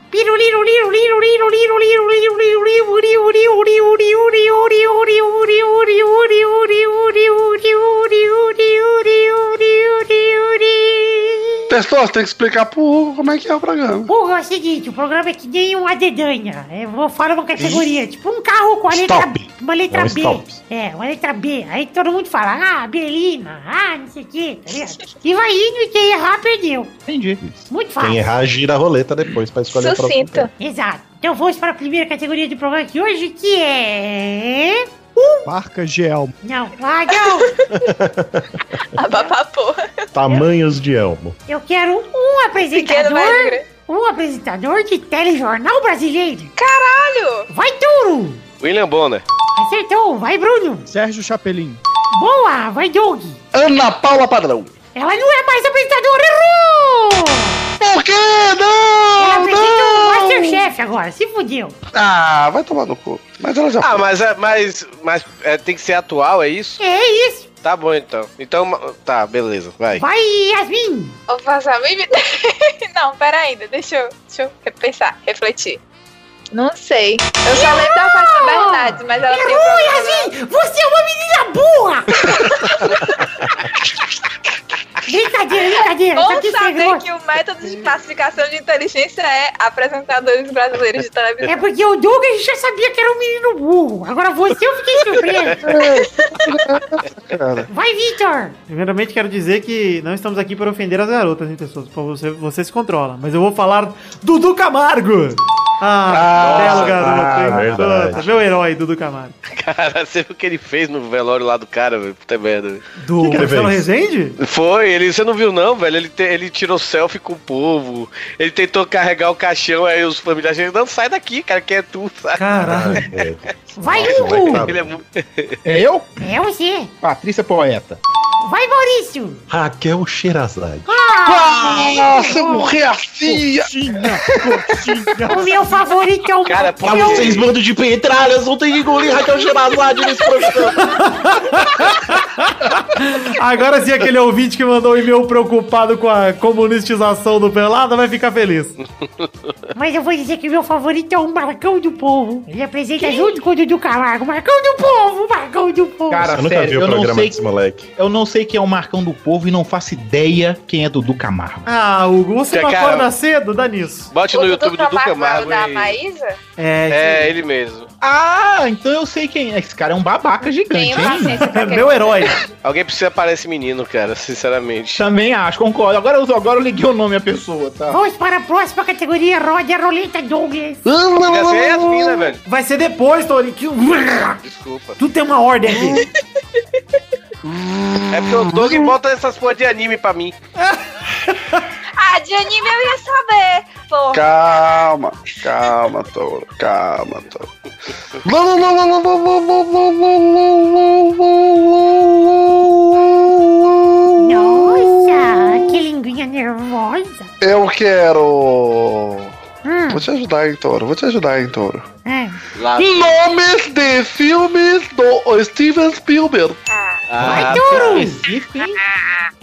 Testor, tem que explicar pro Hugo como é que é o programa. Hugo, é o seguinte, o programa é que nem uma dedanha. Eu vou falar uma categoria, tipo um carro com a letra, B, uma letra é um B. Stop. É, uma letra B. Aí todo mundo fala, ah, Berlina, ah, não sei o quê, tá ligado? E vai indo e quem errar, perdeu. Entendi. Muito fácil. Quem errar, gira a roleta depois pra escolher o programa. próxima. Exato. Então vamos para a primeira categoria do programa de hoje, que é... Marca Gelmo. Não, ah, não. Abapapô. Tamanhos de elmo. Eu quero um apresentador, um apresentador de telejornal brasileiro. Caralho! Vai, Touro. William Bonner. Acertou, vai, Bruno. Sérgio Chapelin. Boa, vai, Doug. Ana Paula Padrão. Ela não é mais apresentadora, errou! Por quê? Ela Não, apresenta o! Masterchef agora, se fudeu. Ah, vai tomar no cu. Mas ela já Ah, foi. mas, é, mas, mas é, tem que ser atual, é isso? É isso. Tá bom, então. Então, tá, beleza, vai. Vai, Yasmin. Vazamim me... Não, pera ainda. Deixa eu, deixa eu pensar, refletir. Não sei. Eu só lembro da Fátima Bernardes, mas ela tem Errou, problema. Yasmin! Você é uma menina burra! brincadeira, brincadeira. Bom saber chegou. que o método de classificação de inteligência é apresentadores brasileiros de televisão. É porque o Doug a gente já sabia que era um menino burro. Agora você eu fiquei surpreso. Vai, Victor. Primeiramente, quero dizer que não estamos aqui para ofender as garotas, hein, pessoas? Por Você, você se controla. Mas eu vou falar Dudu Camargo. Ah, belo garoto, ah, verdade. Meu herói, Dudu Camargo. Cara, você viu o que ele fez no velório lá do cara, velho? Puta merda. velho. Do que ele Marcelo fez? Rezende? Foi, ele, você não viu não, velho? Ele, te- ele tirou selfie com o povo, ele tentou carregar o caixão, aí os familiares dizem, não, sai daqui, cara, que é tu, sabe? Caralho. É, Vai, Hugo. Ele é muito... É eu? É você. Patrícia Poeta. Vai, Maurício. Raquel Sherazade. Ah, seu morreacia! O meu favorito é o... Cara, pra meu- vocês, bando de petralhas, vão ter que engolir Raquel Sherazade nesse programa. Agora sim, aquele ouvinte que mandou um e-mail preocupado com a comunistização do Pelada vai ficar feliz. Mas eu vou dizer que o meu favorito é o Marcão do Povo. Ele apresenta junto com o Dudu Camargo. Marcão do Povo, Marcão do Povo. Cara, Eu nunca sério, vi o eu não programa sei desse moleque. Eu não sei quem é o Marcão do Povo e não faço ideia quem é Dudu Camargo. Ah, Hugo, você não Cara, acorda cedo? Dá nisso. Bote O no Dudu YouTube do Dudu Camargo é o Camargo da. Maísa? É, É, ele mesmo. Ah, então eu sei quem é. Esse cara é um babaca gigante, hein? é meu herói. Alguém precisa parar esse menino, cara, sinceramente. Também acho, concordo. Agora, eu- agora eu liguei o nome à pessoa, tá? Vamos para a próxima categoria, rode a roleta Douglas. Devia ser Yasmin, né, velho? Vai ser depois, Tony. Que... Desculpa. Tudo tem uma ordem aqui. É porque o Doug bota essas porra de anime pra mim. Ah, de anime eu ia saber. Pô, Calma, calma, touro. Calma, touro. Nossa, que linguinha nervosa. Eu quero. Hum, Vou te ajudar, hein, touro. Vou te ajudar, hein, touro. É. Lá. Nomes de filmes do Steven Spielberg. Vai, Ah, touro. Específico, hein?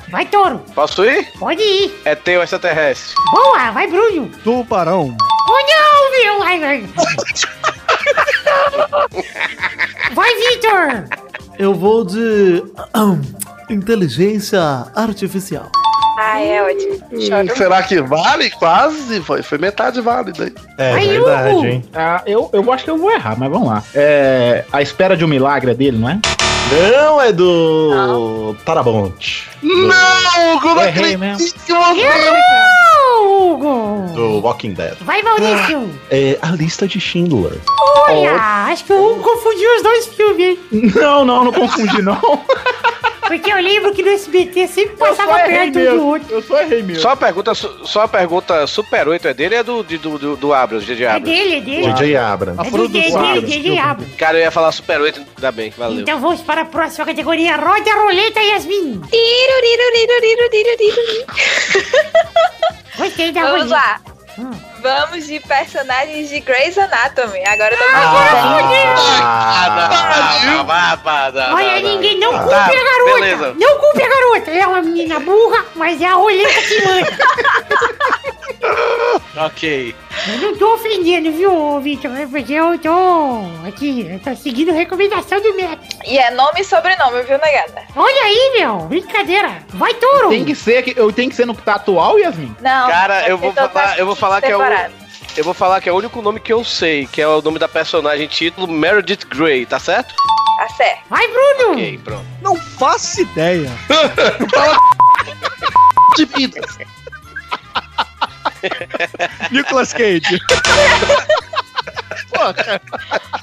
Vai, touro. posso ir? Pode ir. É teu extraterrestre. Boa, vai, Bruno. Tubarão. Oh, não, meu. Ai, ai. Vai, Vitor. Eu vou de. Inteligência artificial. Ah, é ótimo. Choro. Será que vale? Quase. Foi, foi metade válida, hein? É Ai, verdade, Hugo. hein? Ah, eu, eu acho que eu vou errar, mas vamos lá. É. A espera de um milagre é dele, não é? Não, é do Tarabonte. Não, Hugo, não acredito mesmo. que você. Errou, Hugo. Do Walking Dead. Vai, Maurício. É a lista de Schindler. Olha, acho que o Hugo confundiu os dois filmes, hein? Não, não, não confundi, não. Porque eu lembro que no SBT sempre passava perto um do outro. Eu só errei mesmo. Só a pergunta, só a pergunta Super 8 é dele ou é do, do, do, do Abrams, J.J. É Abrams? dele, é dele. J.J. Abrams. A É do dele, produção. dele, Abrams. Cara, eu ia falar Super 8, ainda bem, valeu. Então vamos para a próxima categoria. Roda a roleta, Yasmin. Tiro, tiro, tiro, tiro, tiro, tiro. Gostei da Vamos roleta. lá. Vamos de personagens de Grey's Anatomy. Agora eu tô Ah, Olha, ninguém não culpe Tá, a garota. beleza. Não culpe a garota. É uma menina burra, mas é a roleta que manda. Ok. Eu não tô ofendendo, viu, Victor? É porque eu tô aqui, eu tô seguindo recomendação do médico. E é nome e sobrenome, viu, negada? Olha aí, meu. Brincadeira. Vai, touro. Tem que ser, que- eu tenho que ser no que tá atual, Yasmin? Não. Cara, eu vai vou falar, eu vou falar que é o. separado. Eu vou falar que é o único nome que eu sei, que é o nome da personagem título Meredith Grey, tá certo? Tá certo. Vai, Bruno. Ok, pronto. Não faço ideia. De vidas. Nicolas Cage.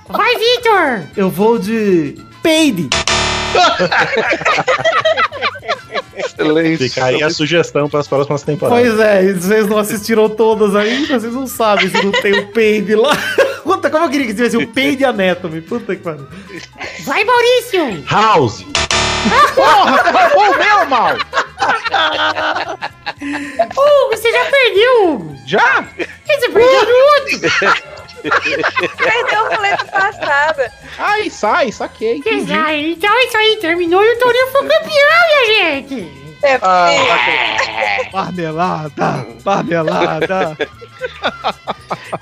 Vai, Victor. Eu vou de. Peide. Excelente. Fica aí a sugestão para as próximas temporadas. Pois é, vocês não assistiram todas ainda, vocês não sabem se não tem o Paid lá. Puta, como eu queria que tivesse o Paid Anatomy. Puta que pariu. Vai, Maurício. House. Porra, roubou o meu, mal! Hugo, você já perdeu, Hugo. Já? Você perdeu no outro. Perdeu a roleta passada. Ai, sai, saquei. entendi. Exato. Então é isso aí. Terminou e o Torinho foi campeão, minha gente. É, Marmelada. Marmelada.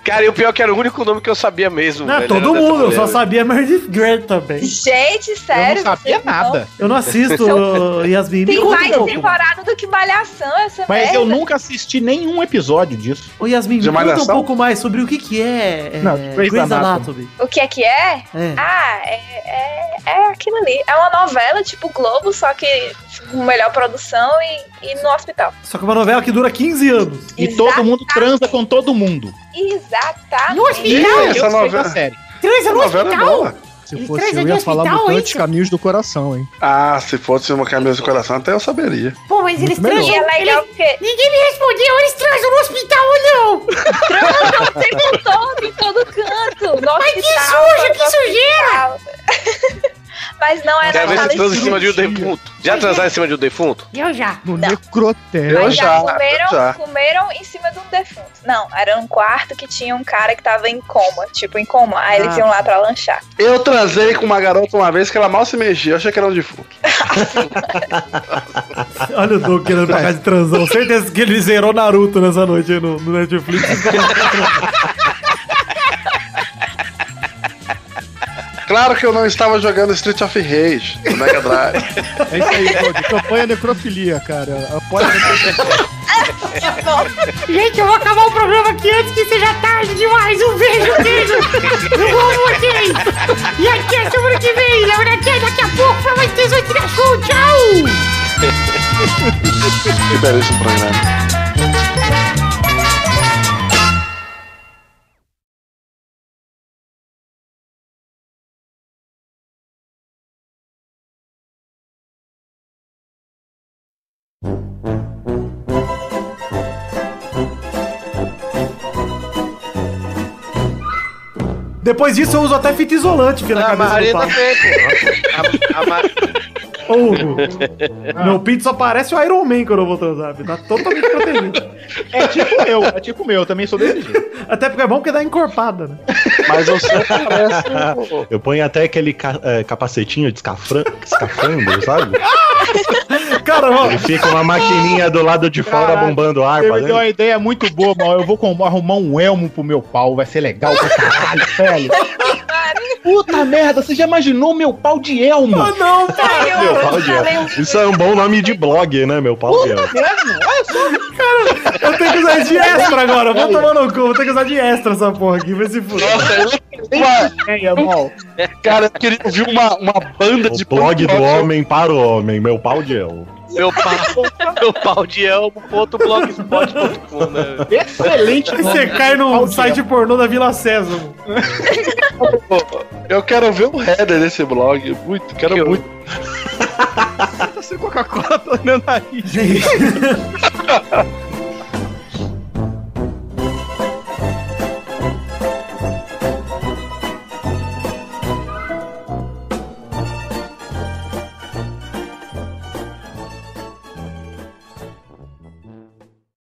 Cara, e o pior é que era o único nome que eu sabia mesmo. Não, velho, todo mundo, eu só sabia Meredith Grey também. Gente, sério. eu não sabia vocês não- nada. Eu não assisto, Yasmin. Tem mais temporada do que Malhação, essa Mas merda. eu nunca assisti nenhum episódio disso. Ô Yasmin, me De conta um pouco mais sobre o que que é, é Não, Grey's, Grey's Anatomy. O que é que é? É. Ah, é, é, é aquilo ali. É uma novela tipo Globo, só que com melhor produção e, e no hospital. Só que é uma novela que dura 15 anos. E todo mundo transa com todo mundo. Exatamente. No hospital. Essa novela- série. Transa no novela é hospital. boa. Se Ele fosse eu, ia falar isso? Caminhos do Coração, hein? Ah, se fosse uma camisa de coração, até eu saberia. Pô, mas eles melhor. transam. E é legal porque Ninguém me respondeu. Eles transam no hospital ou não? transam o tempo todo, em todo canto. No Mas que sujo, que sujeira. Mas não é Quero ver se transa em cima de um defunto. Já transaram em cima de um defunto? Eu já. No Não. necrotério. Eu já, comeram, já. comeram em cima de um defunto. Não, era um quarto que tinha um cara que tava em coma, tipo em coma. Aí eles Ah. iam lá pra lanchar. Eu transei com uma garota uma vez que ela mal se mexia, eu achei que era um defunto. Olha o Doug querendo pra casa de transão. Certeza que ele zerou Naruto nessa noite aí no, no Netflix. claro que eu não estava jogando Street of Rage no Mega Drive. É isso aí, pô, de campanha necrofilia, cara. Apoia a. Gente, eu vou acabar o programa aqui antes que seja tarde demais. Um beijo, beijo. Eu amo vocês. E até semana que vem. Na verdade, é daqui a pouco pra mais 18 da show. Tchau. que belíssimo programa. Depois disso eu uso até fita isolante aqui na A cabeça do Marina pô. A, a Ma- Ô, Hugo, meu pinto só parece o Iron Man quando eu vou transar. filho. Tá totalmente protegido. É tipo meu, é tipo meu, eu também sou desse jeito. Até porque é bom porque dá encorpada, né? Mas você parece. Eu ponho até aquele ca- é, capacetinho de escafran- escafandro, sabe? Cara, ó, Ele fica uma maquininha do lado de fora Caralho, bombando ar me deu uma ideia muito boa, mal. Eu vou arrumar um elmo pro meu pau, vai ser legal pra caralho, velho. Puta merda, você já imaginou meu pau de elmo? ah, não, cara. Meu pau de elmo. Isso é um bom nome de blog, né? Meu pau de elmo. Merda, olha só. Eu tenho que usar de extra agora. Vou tomar no cu. Vou ter que usar de extra essa porra aqui. Vai se fuder. Nossa, eu uma, É, mal. cara, eu queria ouvir uma, uma banda de O blog do homem para o homem. Meu pau de elmo. Meu pau, meu pau de elmo, ponto blogspot.com, né? Excelente. Você cai no site pornô da Vila Sésamo. Eu quero ver o header desse blog. Muito, quero Que eu- muito. Tá sem Coca-Cola pelo meu nariz. Gente.